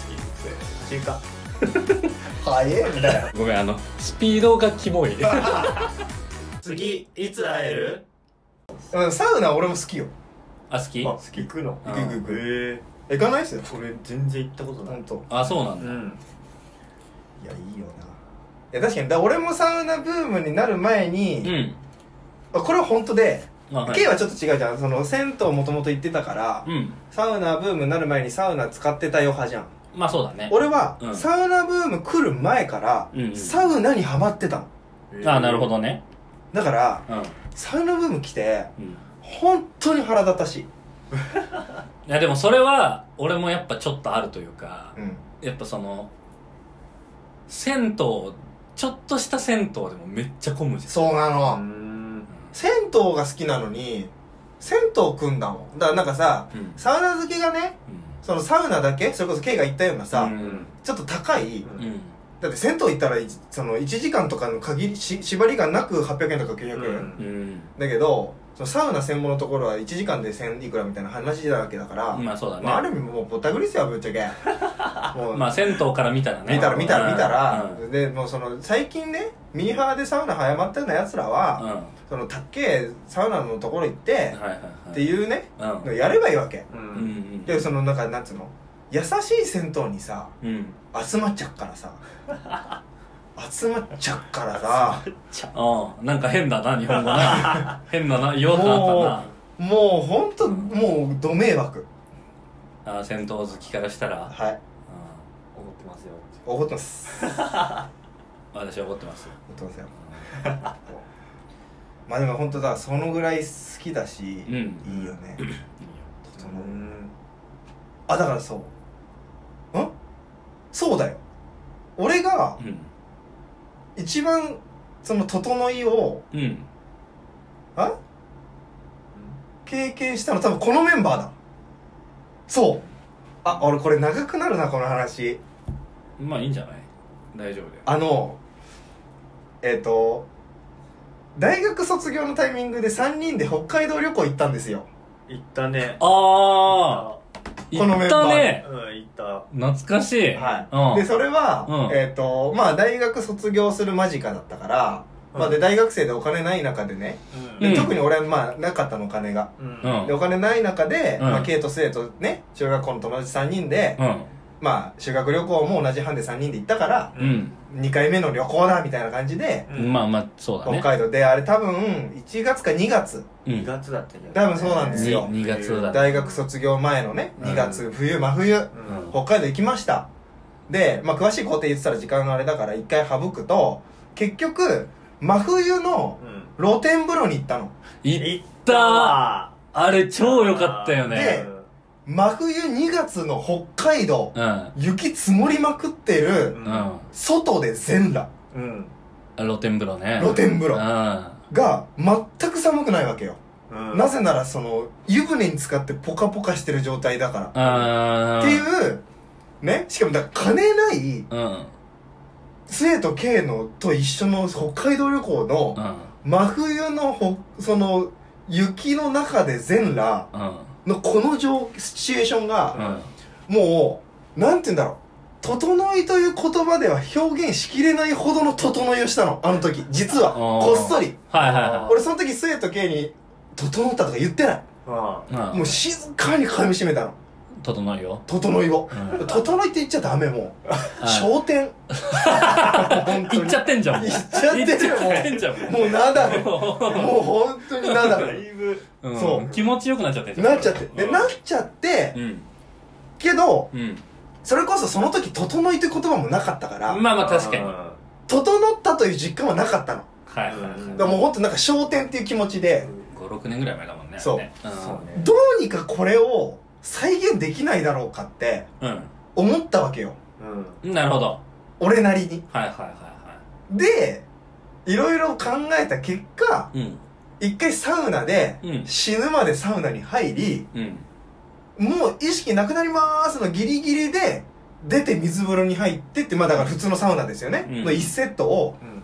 き？中華 早えんだよ。ごめんあのスピードがキモい。次いつ会える？うんサウナ俺も好きよ。あ好き？あ行くの。うん行く行く。へ行かないっすよ。俺全然行ったことない。本当。あそうなんだ。ん。いやいいよな。いや確かにだ俺もサウナブームになる前に、うん。あこれは本当で、あはい。K はちょっと違うじゃん。その銭湯もともと行ってたから、うん。サウナブームになる前にサウナ使ってたよ派じゃんまあそうだね。俺は、うん。サウナブーム来る前から、うんうん。サウナにハマってたの。あなるほどね。だからうん。サウナブーム来てうん。本当に腹立たし。い、いやでもそれは俺もやっぱちょっとあるというかうん、やっぱその銭湯ちょっとした銭湯でもめっちゃ混むじゃん。そうなの、ん。銭湯が好きなのに銭湯組んだもん。だからなんかさうん。サウナ好きがねそのサウナだけそれこそ K が言ったようなさ、うん。ちょっと高いうん。うんだって銭湯行ったらいその1時間とかの限りし縛りがなく800円とか900円、だけどそのサウナ専門のところは1時間で1000いくらみたいな話だわけだから、まあそうだね。まあ、ある意味もうぼったくりっすよぶっちゃけ もう、まあ銭湯から見たらね。見たら見たら見たら、うん。でもうその最近ねミーハーでサウナ早まったようなやつらは、うん。そのたっけえサウナのところ行って、はいはいはい。っていうねうん。やればいいわけ。ううんでそのなんかなんつうの？優しい銭湯にさうん。集まっちゃう からさ。集まっちゃうからさ。う。んなんか変だな日本語な。変だな違和感あっもうほん。ともうど迷惑。たなあ銭湯好きからしたら。はい。うん思ってますよ。怒ってます 私は怒ってます。怒ってますよ。まあでも本当だそのぐらい好きだし、うん。いいよね。そのんあだからそう。うん？そうだよ。俺がうん一番その整いをうん。あ？経験したの多分このメンバーだ。そう。あ俺これ長くなるなこの話。まあいいんじゃない？大丈夫だよ。あのえっ、と大学卒業のタイミングで3人で北海道旅行行ったんですよ。行ったね。ああこのメンバー。行ったね。うん行った。懐かしい。はい、うん。でそれは、うん。えっ、とまあ大学卒業する間近だったから、まあ、で大学生でお金ない中でね、でうん。特に俺はまあなかったのお金が、うん。うん。でお金ない中で、うんまあ、ケイとスエとね中学校の友達3人で、うんまあ修学旅行も同じ班で3人で行ったからうん。2回目の旅行だみたいな感じで、うん。まあまあそうだ北ね海道。であれ多分1月か2月。うん。2月だったけど多分そうなんですよ。2月だね大学卒業前のね2月、冬真冬うん。北海道行きました。で、まあ、詳しい工程言ってたら時間があれだから一回省くと結局真冬のうん。露天風呂に行ったの。行っ行ったあれ超良かったよでね真冬2月の北海道うん。雪積もりまくってるうん。うん外で全裸。うん。露天風呂ね。露天風呂。うん。が全く寒くないわけよ、うん。なぜならその湯船に浸かってポカポカしてる状態だから。あー。っていうねしかもだから金ないうん。末と K のと一緒の北海道旅行のうん。真冬のほその雪の中で全裸うんのこの状シチュエーションがうん。もうなんて言うんだろう。整いという言葉では表現しきれないほどの整いをしたの。あの時。実は。こっそり。はいはいは俺その時末と K に整ったとか言ってない。もう静かに噛み締めたの整うよ整いを。うん。整いって言っちゃダメもう。はい。焦点 本当に。行っちゃってんじゃん。行っちゃってん。じゃん。もうナダル。もう。本当にナダだルいぶ。う。ん。そう気持ちよくなっちゃってなっちゃって。でうん。なっちゃってうん。けどうん。それこそその時整いという言葉もなかったからまあまあ確かに。あ整ったという実感はなかったの。はいはいはもう本当なんか焦点っていう気持ちで。56年ぐらい前だもんねそう。ねーそうね。どうにかこれを再現できないだろうかってうん思ったわけよ。うん。うんなるほど。俺なりに。はいはいはいはでいろいろ考えた結果いうん。一回サウナでうん。死ぬまでサウナに入りうん。もう意識なくなりまーすのギリギリで出て水風呂に入ってってまあだから普通のサウナですよね、うん。の1セットをうん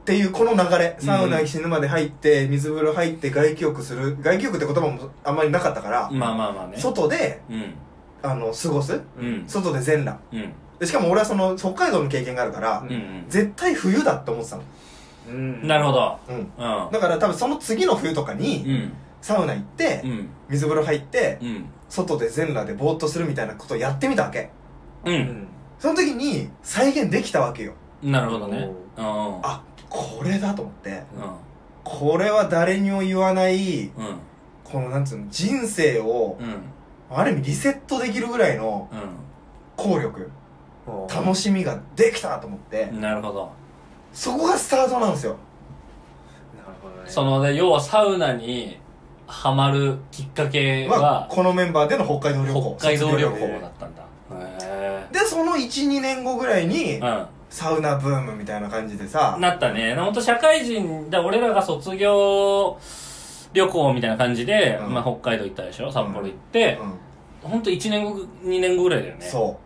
っていうこの流れ。サウナに死ぬまで入って水風呂入って外気浴する。外気浴って言葉もあんまりなかったから、まあまあまあね。外でうん。あの過ごす。うん。外で全裸。うん。でしかも俺はその北海道の経験があるから、うんうん。絶対冬だって思ってたの、うん。なるほど。うん、うん。だから多分その次の冬とかうにん。サウナ行って、うん。水風呂入ってうん。外で全裸でぼーっとするみたいなことをやってみたわけ。ううん。んその時に再現できたわけよ。なるほどね。うん。あこれだと思って。うこれは誰にも言わないんうん。このなんつうの人生をうん。ある意味リセットできるぐらいの効力楽しみができたと思って。うんなるほど。そこがスタートなんですよ。なるほどね。そのね要はサウナにハマるきっかけははこのメンバーでの北海道旅行。北海道旅行だったんだ。へでその12年後ぐらいにえうんサウナブームみたいな感じでさ。なったね。本当社会人だ俺らが卒業旅行みたいな感じで、うん。まあ、北海道行ったでしょ？札幌行って、う本当1年後2年後ぐらいだよね。んそ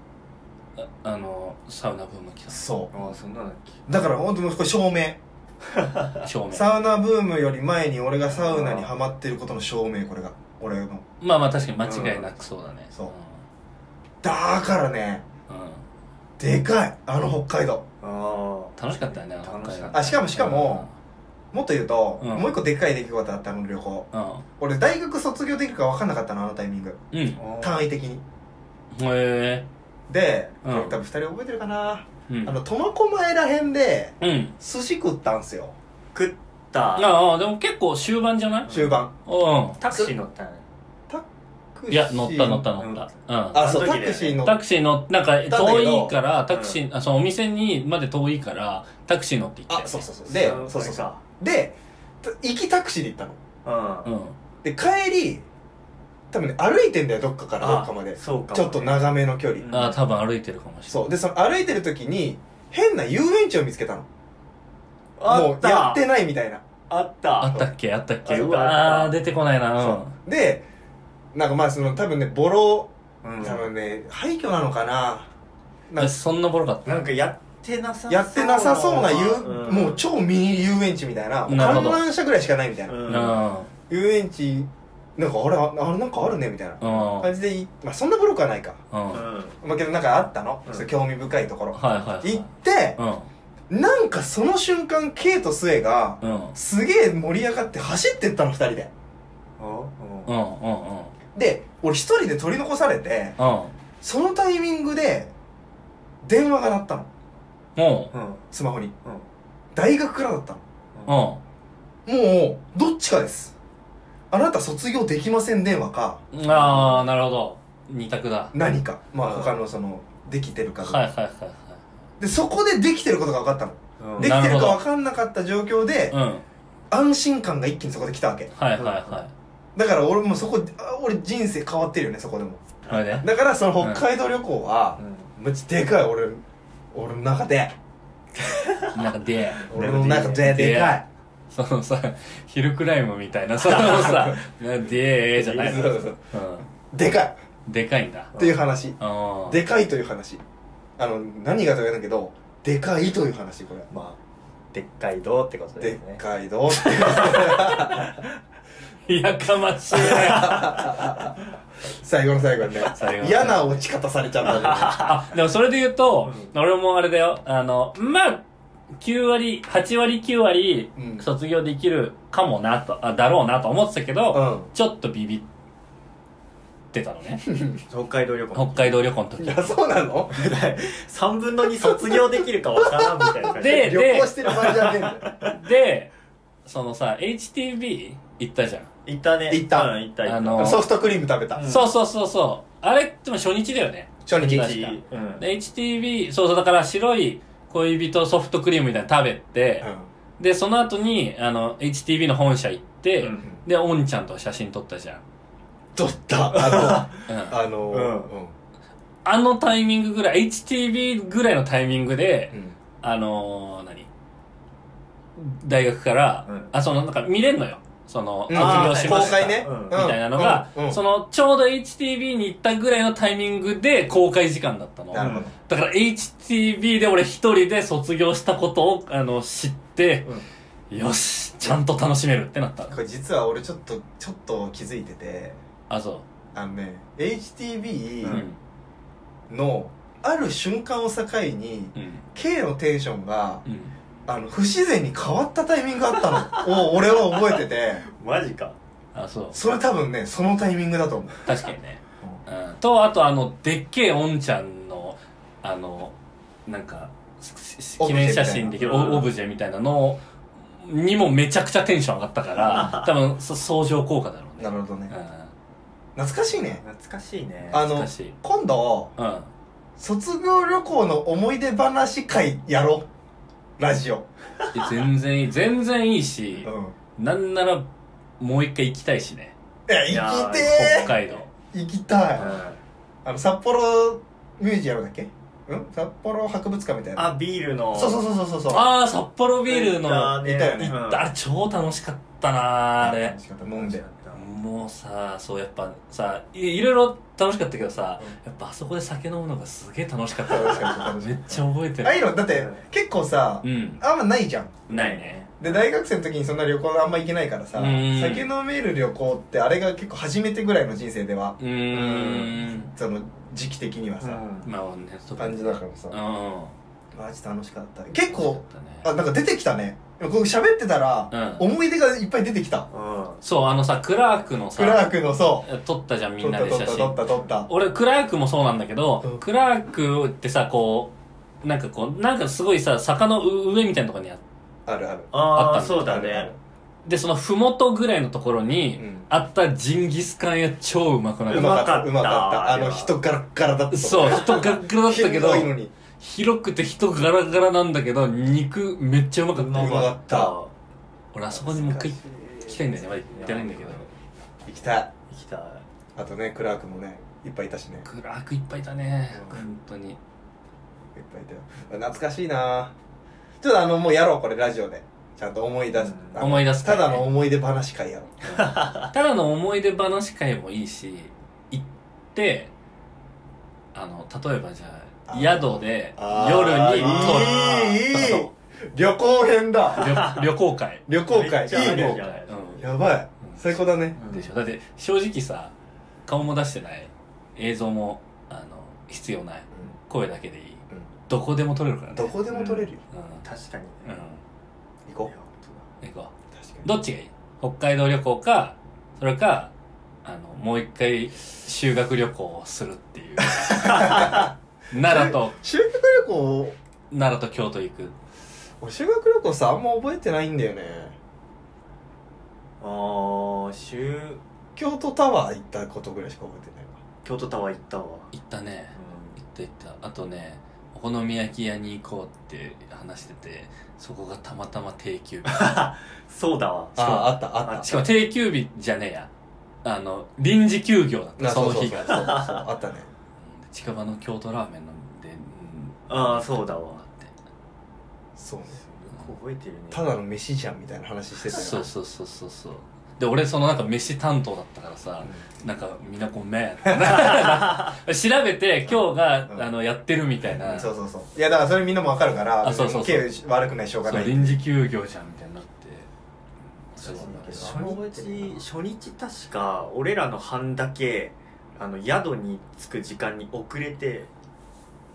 ああのサウナブーム来うたそああそんなだっけうだから本当にこれ証明。正面サウナブームより前に俺がサウナにハマってることの証明これが。俺の。まあまあ確かに間違いなくそうだね。そう。だからねうん、うんでかい。あの北海道。あ楽しかったよね楽しかった。あしかもしかももっと言うと、うん。もう一個でっかい出来事あったあの旅行。うん。俺大学卒業できるか分かんなかったのあのタイミング。うん。単位的に。え。で、うん。これ多分2人覚えてるかな、うん。あの苫小牧らへんでうん。寿司食ったんすよ。食った。ああでも結構終盤じゃない？終盤。うタクシー乗ったね。タクんいや乗った乗った乗った。うん。あそうタあの時でクシーの。タクシー乗っなんかだけど遠いからタクシー、あそのお店にまで遠いからタクシー乗って行っあそうそうそう。でそうそうそう。かでた行きタクシーで行ったの。うん。うん。で帰り多分ね歩いてんだよどっかからどっかまで。そうかちょっと長めの距離、うん。あ多分歩いてるかもしれそう。でその歩いてる時に変な遊園地を見つけたの。あった。もうやってないみたいな。あった。ないあったっけあったっけ？あったうわー出てこないな。そう。でなんかまあその多分ねボロうん。多分ね廃墟なのかな。うなんんかそんなボロかった？なんかやってなさそうやってなさそうな遊、うん。もう超ミニ遊園地みたいな。もうなるほど。観覧車ぐらいしかないみたいな、うん。うん遊園地なんかあれああれなんかあるねみたいな。うん。感じでいまあそんなブロックはないか。うん。まあけどなんかあったの、うん。興味深いところ。はいはい行ってうん。なんかその瞬間 K とスエがうん。すげえ盛り上がって走ってったの二人で。うんうんうんで俺一人で取り残されてうん。そのタイミングで電話が鳴ったの。もうんスマホに。大学からだったの。ううん。もうどっちかです。あなた卒業できません電話かああなるほど。二択だ。何か。まあうん。他のそのできてるかとか、はいはいはいでそこでできてることが分かったの。うん。できてるかなるほど。分かんなかった状況ではいうん。安心感が一気にそこで来たわけ。はいはいはだから俺もそこあ俺人生変わってるよねそこでも。いこれでだからその北海道旅行はうん。めっちゃでかい俺俺の中で。なんかで。俺の中でで。かい。そのさヒルクライムみたいなそのさ「でー」じゃない。のそうそうそう。うでかい。んでかいんだ。っていう話。でかいという話。あの何がとか言うんだけどでかいという話これ。まあでっかいどうってことでですっねかいどうっていう やかましい 最後の最後にね。最後の嫌な落ち方されちゃったじゃあでもそれで言うと、俺もあれだよ。あのまあ9割8割9割うん。卒業できるかもなとあだろうなと思ってたけど、うん。ちょっとビビってたのね。北海道旅行。北海道旅行の時。いやそうなの？3分の2卒業できるかわからんみたいな感じ。で旅行してる場合じゃねえんだよ。でそのさ HTB 行ったじゃん、行ったね。行った。うん行った行った。あのソフトクリーム食べた。うん。そうそうそうそう。あれでも初日だよね。初日。確か。うん。で HTB そうそうだから白い恋人ソフトクリームみたいなの食べて、でその後にあの HTB の本社行って、うん。でおんちゃんと写真撮ったじゃん、取った。あうん。のあのうん。あのタイミングぐらい HTB ぐらいのタイミングでうん。あのー、何？大学から、うん。あそのなんか見れんのよ。その卒うん。あー業しました。公開ね。うん。みたいなのが、うん。うん。そのちょうど HTB に行ったぐらいのタイミングで公開時間だったの。なるほど。だから HTB で俺一人で卒業したことをあの知って、よしちゃんと楽しめるってなった。のこれ実は俺ちょっとちょっと気づいてて。あそあのねう HTB うん。のある瞬間を境にうん。K のテンションがうんあの不自然に変わったタイミングがあったの。を俺は覚えてて。マジか。あそう。それ多分ねそのタイミングだと思う。確かにね、うん、とあとあのでっけえおんちゃんのあのなんかし記念写真できるオブジェみたいな。のにもめちゃくちゃテンション上がったから多分そ相乗効果だろうね。なるほどね。う懐かしいね。懐かしいね。あの今度うん。卒業旅行の思い出話会やろうラジオ。全然いい全然いいしうん。なんならもう一回行きたいしね。いやいやー行きて北海道。ー行きたい。うん。あの札幌ミュージアムだっけ？うん？札幌博物館みたいな。あビールの。そうそうそうそうそうそう。ああ札幌ビールの行ったね。行ったよね。うん行った。あれ超楽しかったなあれ。楽しかった。飲んでもうさそうやっぱさいいろいろ楽しかったけどさ、うん。やっぱあそこで酒飲むのがすげえ楽しかった楽しかった楽しかっためっちゃ覚えてる。ああいうの？だってうん結構さうん。あんまないじゃん。ないね。で大学生の時にそんな旅行あんま行けないからさうん。酒飲める旅行ってあれが結構初めてぐらいの人生ではうーん。その時期的にはさまあねそう感じだからさ。うんマジ楽しかった。結構だね。あなんか出てきたね。こう喋ってたらうん。思い出がいっぱい出てきた。うん。そうあのさクラークのさクラークのそう。撮ったじゃんみ撮んなで写った撮った撮っ真た撮った。俺クラークもそうなんだけど、うん。クラークってさこうなんかこうなんかすごいさ坂の上みたいなところにああるある。あったの。ああそうだね。でその麓ぐらいのところに、うん。あったジンギスカン屋超うまくなかうった。まかった。うまかった。あの人ガラッガラだった。そう、人ガッガラだったけど、広くて人ガラガラなんだけど、肉めっちゃうまかった。うまかった。俺あそこにもう一回行きたいんだよね。まだ行ってないんだけど。行きたい。行きたい。あとねクラークもねいっぱいいたしね。クラークいっぱいだね。うん本当に。いっぱいいたよ。懐かしいな。ちょっとあのもうやろうこれラジオで。ちゃんと思い出す、うん。思い出す会ね。ただの思い出話会やろう。ただの思い出話会もいいし、行って、あの、例えばじゃあ、宿で夜にいいいい。撮る。旅行編だ。旅 旅行会。旅行会。いいね。やばい。最高だね。でしょ。だって正直さ顔も出してない。映像もあの必要ない。声だけでいい、どこでも撮れるからね。どこでも撮れるよ。う確かに行こ行こう。確かうどっちがいい？北海道旅行かそれかあのもう一回修学旅行をするっていう 奈良と。修学旅行。奈良と京都行く。俺修学旅行さあんま覚えてないんだよね。ああ週京都タワー行ったことぐらいしか覚えてないわ。京都タワー行ったわ、行ったね。行った行った。あとねお好み焼き屋に行こうって話しててそこがたまたま定休日。そうだわ。あああったあった。しかも定休日じゃねえや。あの臨時休業だったあその日がそう。そうそう あったね。うん近場の京都ラーメン飲んで、うん。ああそうだわ。って。そうね。覚えてるね。ただの飯じゃんみたいな話してたよ。そうそうそうそうそう。で俺そのなんか飯担当だったからさ、なんかみんなごめん 調べて今日が、うん。あのやってるみたいな、そうそうそう。いやだからそれみんなもわかるからあそうそうそう。経営悪くないしょうがない。そう臨時休業じゃんみたいになって。そう初日初日確か俺らの班だけあの宿に着く時間に遅れて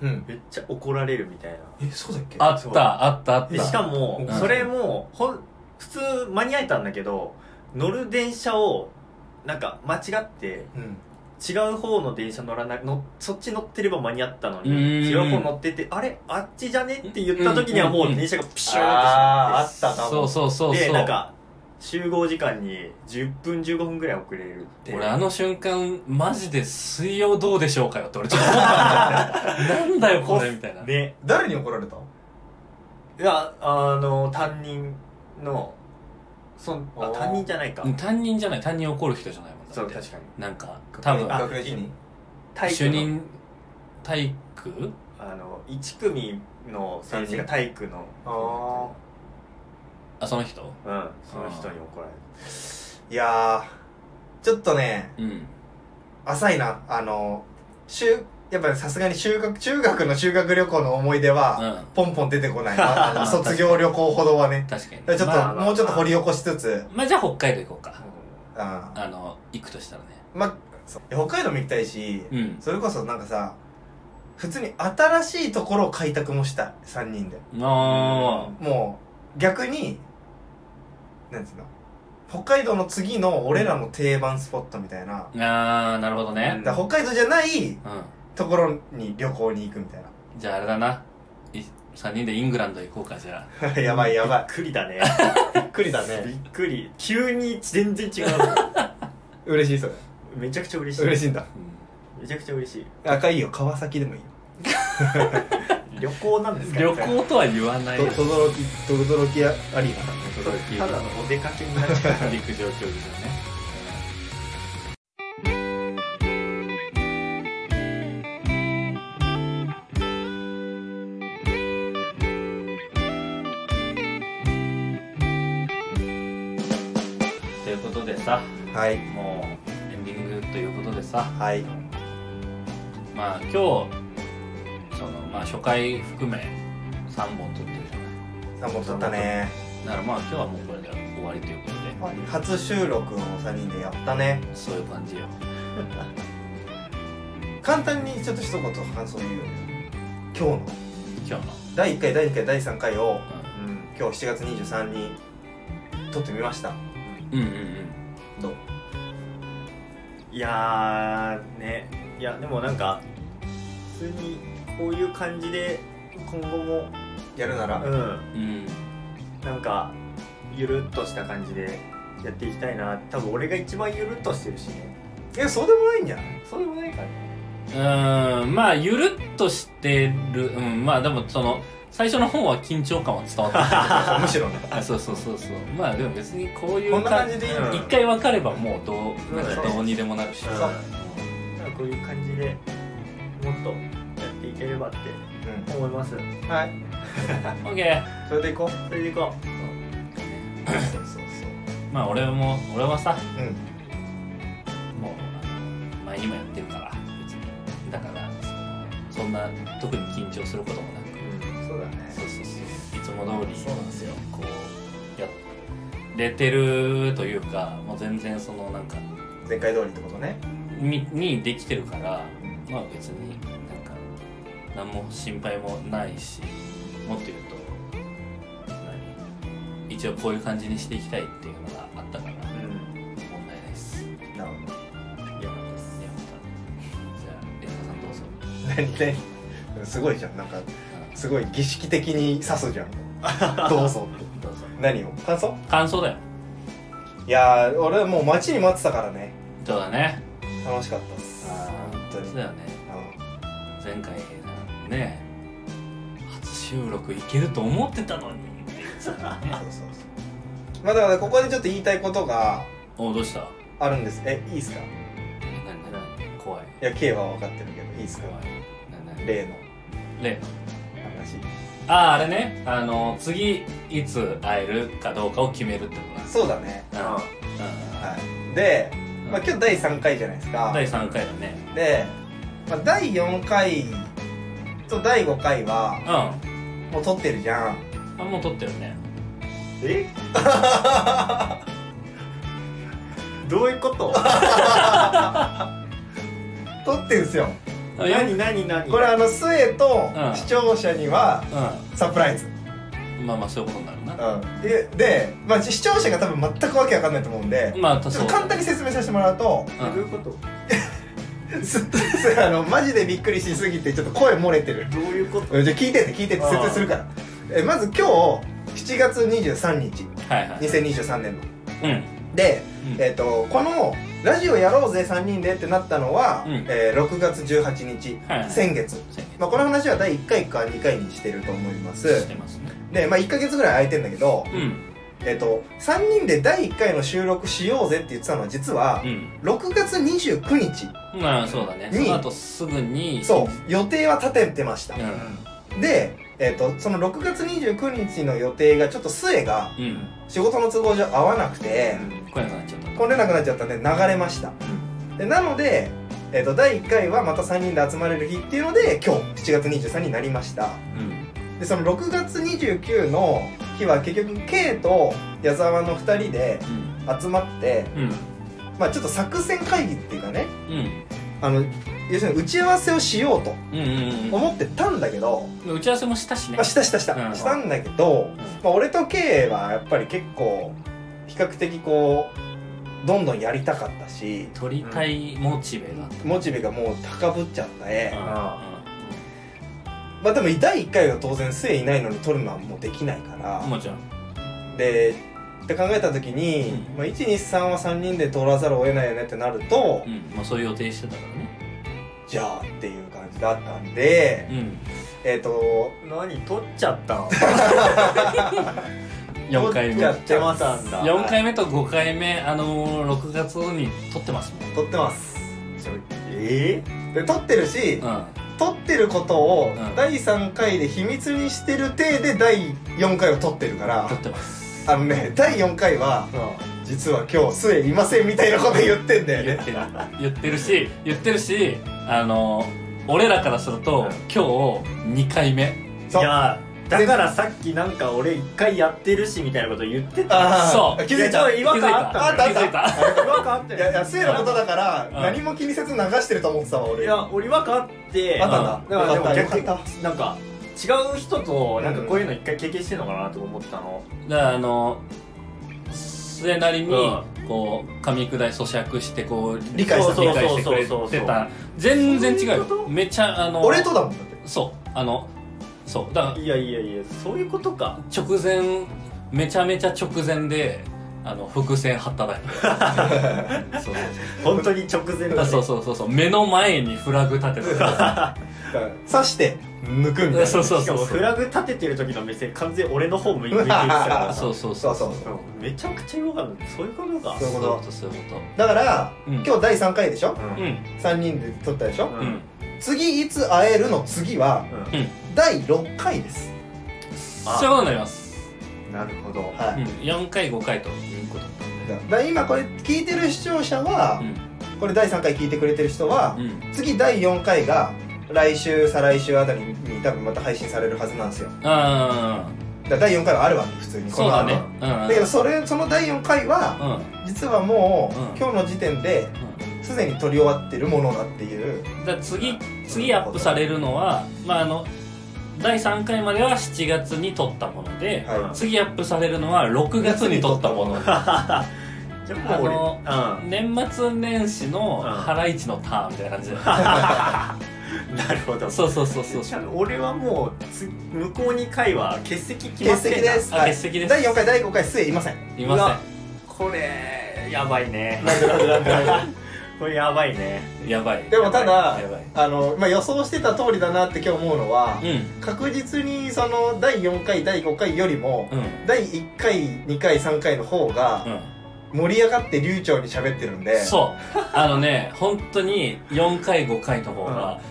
うん。めっちゃ怒られるみたいな。えそうだっけ？あったあったあった。でしかもうん。それもほん普通間に合えたんだけど乗る電車をなんか間違ってうん。違う方の電車乗らないのそっち乗ってれば間に合ったのにうーん。違う方乗っててあれ？あっちじゃね？って言った時にはもう電車がピシューってしまって。あーあったかも。そうそうそうそうでなんか集合時間に10分15分ぐらい遅れるって。俺あの瞬間マジで水曜どうでしょうかよって俺ちょっと思った。んだよねなんだよこれみたいな。ね。誰に怒られた？いやあの担任のそんあ担任じゃないか。うん担任じゃない。担任怒る人じゃないもんだって。そう確かに。なんか多分。あ学年主任体育の。主任体育？あの1組の先生が体育の。ああその人？うんその人に怒られいやーちょっとねうん。浅いな。あの修やっぱりさすがに修学中学の修学旅行の思い出は、うん。ポンポン出てこない あの卒業旅行ほどはね。確かに。だからちょっと、まあまあもうちょっと掘り起こしつつ。まあじゃあ北海道行こうか。たああの行くとしたらね。まあそう。北海道も行きたいし、うん。それこそなんかさ普通に新しいところを開拓もしたい。3人で。あもう逆になんつうの？北海道の次の俺らの定番スポットみたいな、ーあーなるほどね。だから北海道じゃないうん。ところに旅行に行くみたいじゃああれだな。い3人でイングランド行こうかじゃあ。な やばいやばい。びっくりだね。びっくりだびねっくり。急に全然違う。嬉しいそれ。めちゃくちゃ嬉しい。嬉しいんだ。めちゃくちゃ嬉しい。赤いいよ。川崎でもいいよ。旅行なんですか旅行とは言わないととどろきとどろきありただのお出かけになっちゃう陸上競技場ね。ということでさはい。もうエンディングということでさはい。まあ今日そのまあ初回含め3本撮ってるじゃない。3本撮ったねだからまあ今日はもうこれで終わりということで。初収録を3人でやったね。そういう感じよ。簡単にちょっと一言感想言うよ。今日の。今日の。第1回第2回第3回をう今日7月23に撮ってみました。んうんうんうん。どう？いやーね。いやでもなんか普通にこういう感じで今後もやるなら。うん。うんなんかゆるっとした感じでやっていきたいな。多分俺が一番ゆるっとしてるしね。いやそうでもないんじゃない？そうでもないかね。うーんまあゆるっとしてる。うんまあでもその最初の方は緊張感は伝わって むしろね。きたそうそうそうそう。まあでも別にこういうこんな感じでいいうん一回分かればもうどうなんかどうにでもなるし。うんそう。なんかこういう感じでもっとやっていければってう思います。ん。はいオッケーそれでいこう。それでいこそう。そうそうまあ俺も俺はさうん。もうあの前にもやってるから別に。だからそんな特に緊張することもなく。う、そうだね。そうそうそう。いつも通りそうなんですよ。こうやれてるというかもう全然そのなんか前回通りってことね。ににできてるからまあ別になんか何も心配もないしもっと言うと何？一応こういう感じにしていきたいっていうのがあったから。うん。問題ないです。なるほよかったですまたじゃあエリカさんどうぞ。ど何何すごいじゃん。なんかすごい儀式的に指すじゃん。どうぞ。ってどうぞ。何を？感想？感想だよ。いやー俺もう待ちに待ってたからね。そうだね。楽しかったっす。あ本当に。そうだよね。う前回ね初収録いけると思ってたのに。そうそうそうまあだからここでちょっと言いたいことがおどうした？あるんです。えいいっすか？何何何怖い。いや K は分かってるけどいいっすか？例の。例の？話。あああれね。あの次いつ会えるかどうかを決めるってことなんですそうだね。うん。はい。で、うん。まあ、今日第3回じゃないですか。第3回だね。で、まあ、第4回と第5回はうんもう撮ってるじゃん。あもう撮ってるね。え？どういうこと？撮ってるんすよ。何？何？何？これあの末とうん。視聴者にはサプライズ、うんまあまあそういうことになるな。うん、でで、まあ、視聴者が多分全くわけわかんないと思うんで、まあちょっそうと簡単に説明させてもらうとうどういうんこと？あのマジでびっくりしすぎてちょっと声漏れてる。どういうこと？うんじゃあ聞いてって聞いてって説明するから。えまず今日7月23日。はいはい。2023年の。うん。で、うん。えっとこの「ラジオやろうぜ3人で」ってなったのは、うん。えー6月18日、はいはい。先月、先まあ、この話は第1回か2回にしてると思いま月す。してますね。で、まあ、1ヶ月ぐらい空いてんだけど、うんえっと3人で第1回の収録しようぜって言ってたのは実はうん。6月29日まあそうだね。にその後すぐにそう予定は立ててました、うん。で、えっとその6月29日の予定がちょっと末がうん。仕事の都合上合わなくて、来れなくなっちゃった来れなくなっちゃったんで流れました。でなので、えっと第1回はまた3人で集まれる日っていうので今日7月23になりました。うんでその6月29の日は結局 K と矢沢の2人でうん。集まってうん。まあちょっと作戦会議っていうかねうん。あの要するに打ち合わせをしようとうんうん思ってたんだけど、うん打ち合わせもしたしね。まあ、したしたした、うん。したんだけど、まあ、俺と K はやっぱり結構比較的こうどんどんやりたかったし取りたいモチベがあった。モチベがもう高ぶっちゃって、あまあでも第1回は当然末いないのに取るのはもうできないから、うんもちろん。でって考えた時に、うん。まあ、123は3人で取らざるを得ないよねってなると、うん。まあそういう予定してたからね。じゃあっていう感じだったんで、うん。えっ、と何取っちゃったの？4回目。取っやってましたんだ。4回目と5回目あのー、6月に撮ってますもん。取ってます。えで取ってるし、うん取ってることをうん。第3回で秘密にしてる体で第4回を取ってるから撮ってます。あのね第4回は実は今日末いませんみたいなこと言ってんだよね。言ってる。言ってるし言ってるしあの俺らからすると、うん。今日2回目。いそう。やだからさっきなんか俺一回やってるしみたいなこと言ってた。あーそう。気づいた。違和感あったあった。あった違和感あった。いやいや末のことだからうん。何も気にせず流してると思ってたわ俺。いや俺違和感あって。あったんだ。だからでも逆なんか違う人となんかこういうの一回経験してんのかなと思ったの。だからあのそれなりにうこう噛み砕い咀嚼してこう理解した。理解してくれそうそうそうそうてた全然違うめちゃあの俺とだもんだって。そう。あのそうだからいやいやいやそういうことか。直前めちゃめちゃ直前であの伏線張っただけ そう本当に直前だそうそうそうそうそう。目の前にフラグ立ててた刺して抜くみたいなそうそうしかもフラグ立ててる時の目線完全に俺の方向いてるから そうそうそそう。うそうそう。めちゃくちゃ違和感だそういうことか。そういうことそういうこと。そういうこだから、うん。今日第3回でしょ？うん。とうん3人で撮ったでしょ、うんうん次いつ会えるの次はうん。第6回です。あ。そういうことになります、なるほど。はい、うん、4回5回ということだったんで。だから今これ聞いてる視聴者は、うこれ第3回聞いてくれてる人は、んうん。次第4回が来週再来週あたりに多分また配信されるはずなんですよ。あだ第4回はあるわけ普通に。そうだね。うんだけどそれその第4回はうん。実はもう、うん。今日の時点ですでに撮り終わってるものだっていう。うんだ次次アップされるのはまああの第3回までは7月に撮ったもので、はい。次アップされるのは6月に撮ったもの。じゃあもう俺あうん。年末年始のうんハライチのターンみたいな感じで なるほど。そうそうそうそう。じゃあ俺はもうつ向こう2回は欠席決ま欠ってんだ。席です、欠席です。第4回第5回末いません。いまうわこれやばいね。なんでなんでなんでなこれやばいね。せんやばい。でもただやばい。あの、まあ、予想してた通りだなって今日思うのは、うん。確実にその第4回第5回よりも、うん。第1回2回3回の方が盛り上がって流暢に喋ってるんで。うんそう。あのね本当に4回5回の方が、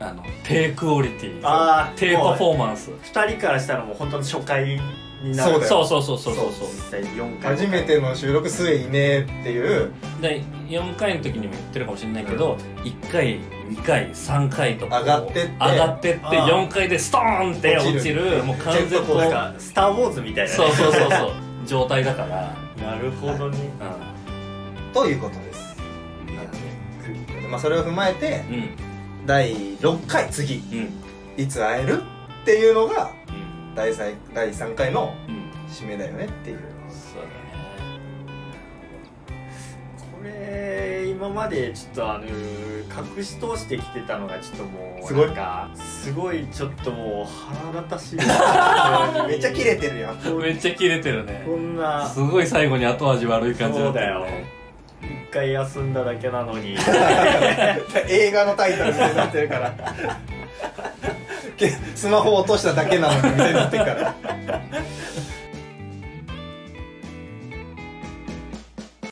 あの低クオリティあー低パフォーマンス。2人からしたらもう本当に初回になる。そうだよそうそうそうそうそうそう。実際4回。初めての収録末いねえっていう。で4回の時にも言ってるかもしれないけど、1回2回3回とこう上がってって。上がってってあー。4回でストーンって落ちる落ちる。もう完全ジェットコースこタースター・ウォーズみたいなね。そうそうそうそう。状態だから、なるほどね。ということです、まあ、それを踏まえてうんうん第6回次うん。いつ会えるっていうのがうん第 3, 第3回のうん。締めだよねっていう。そうだこれ今までちょっとあの隠し通してきてたのがちょっともうすごい。かすごいちょっともう腹立たしい。めっちゃキレてるやん。ね めっちゃキレてるね。こんな。すごい最後に後味悪い感じだったよそうだね一回休んだだけなのに。映画のタイトルみたいになってるから。けスマホ落としただけなのにみたいになってるから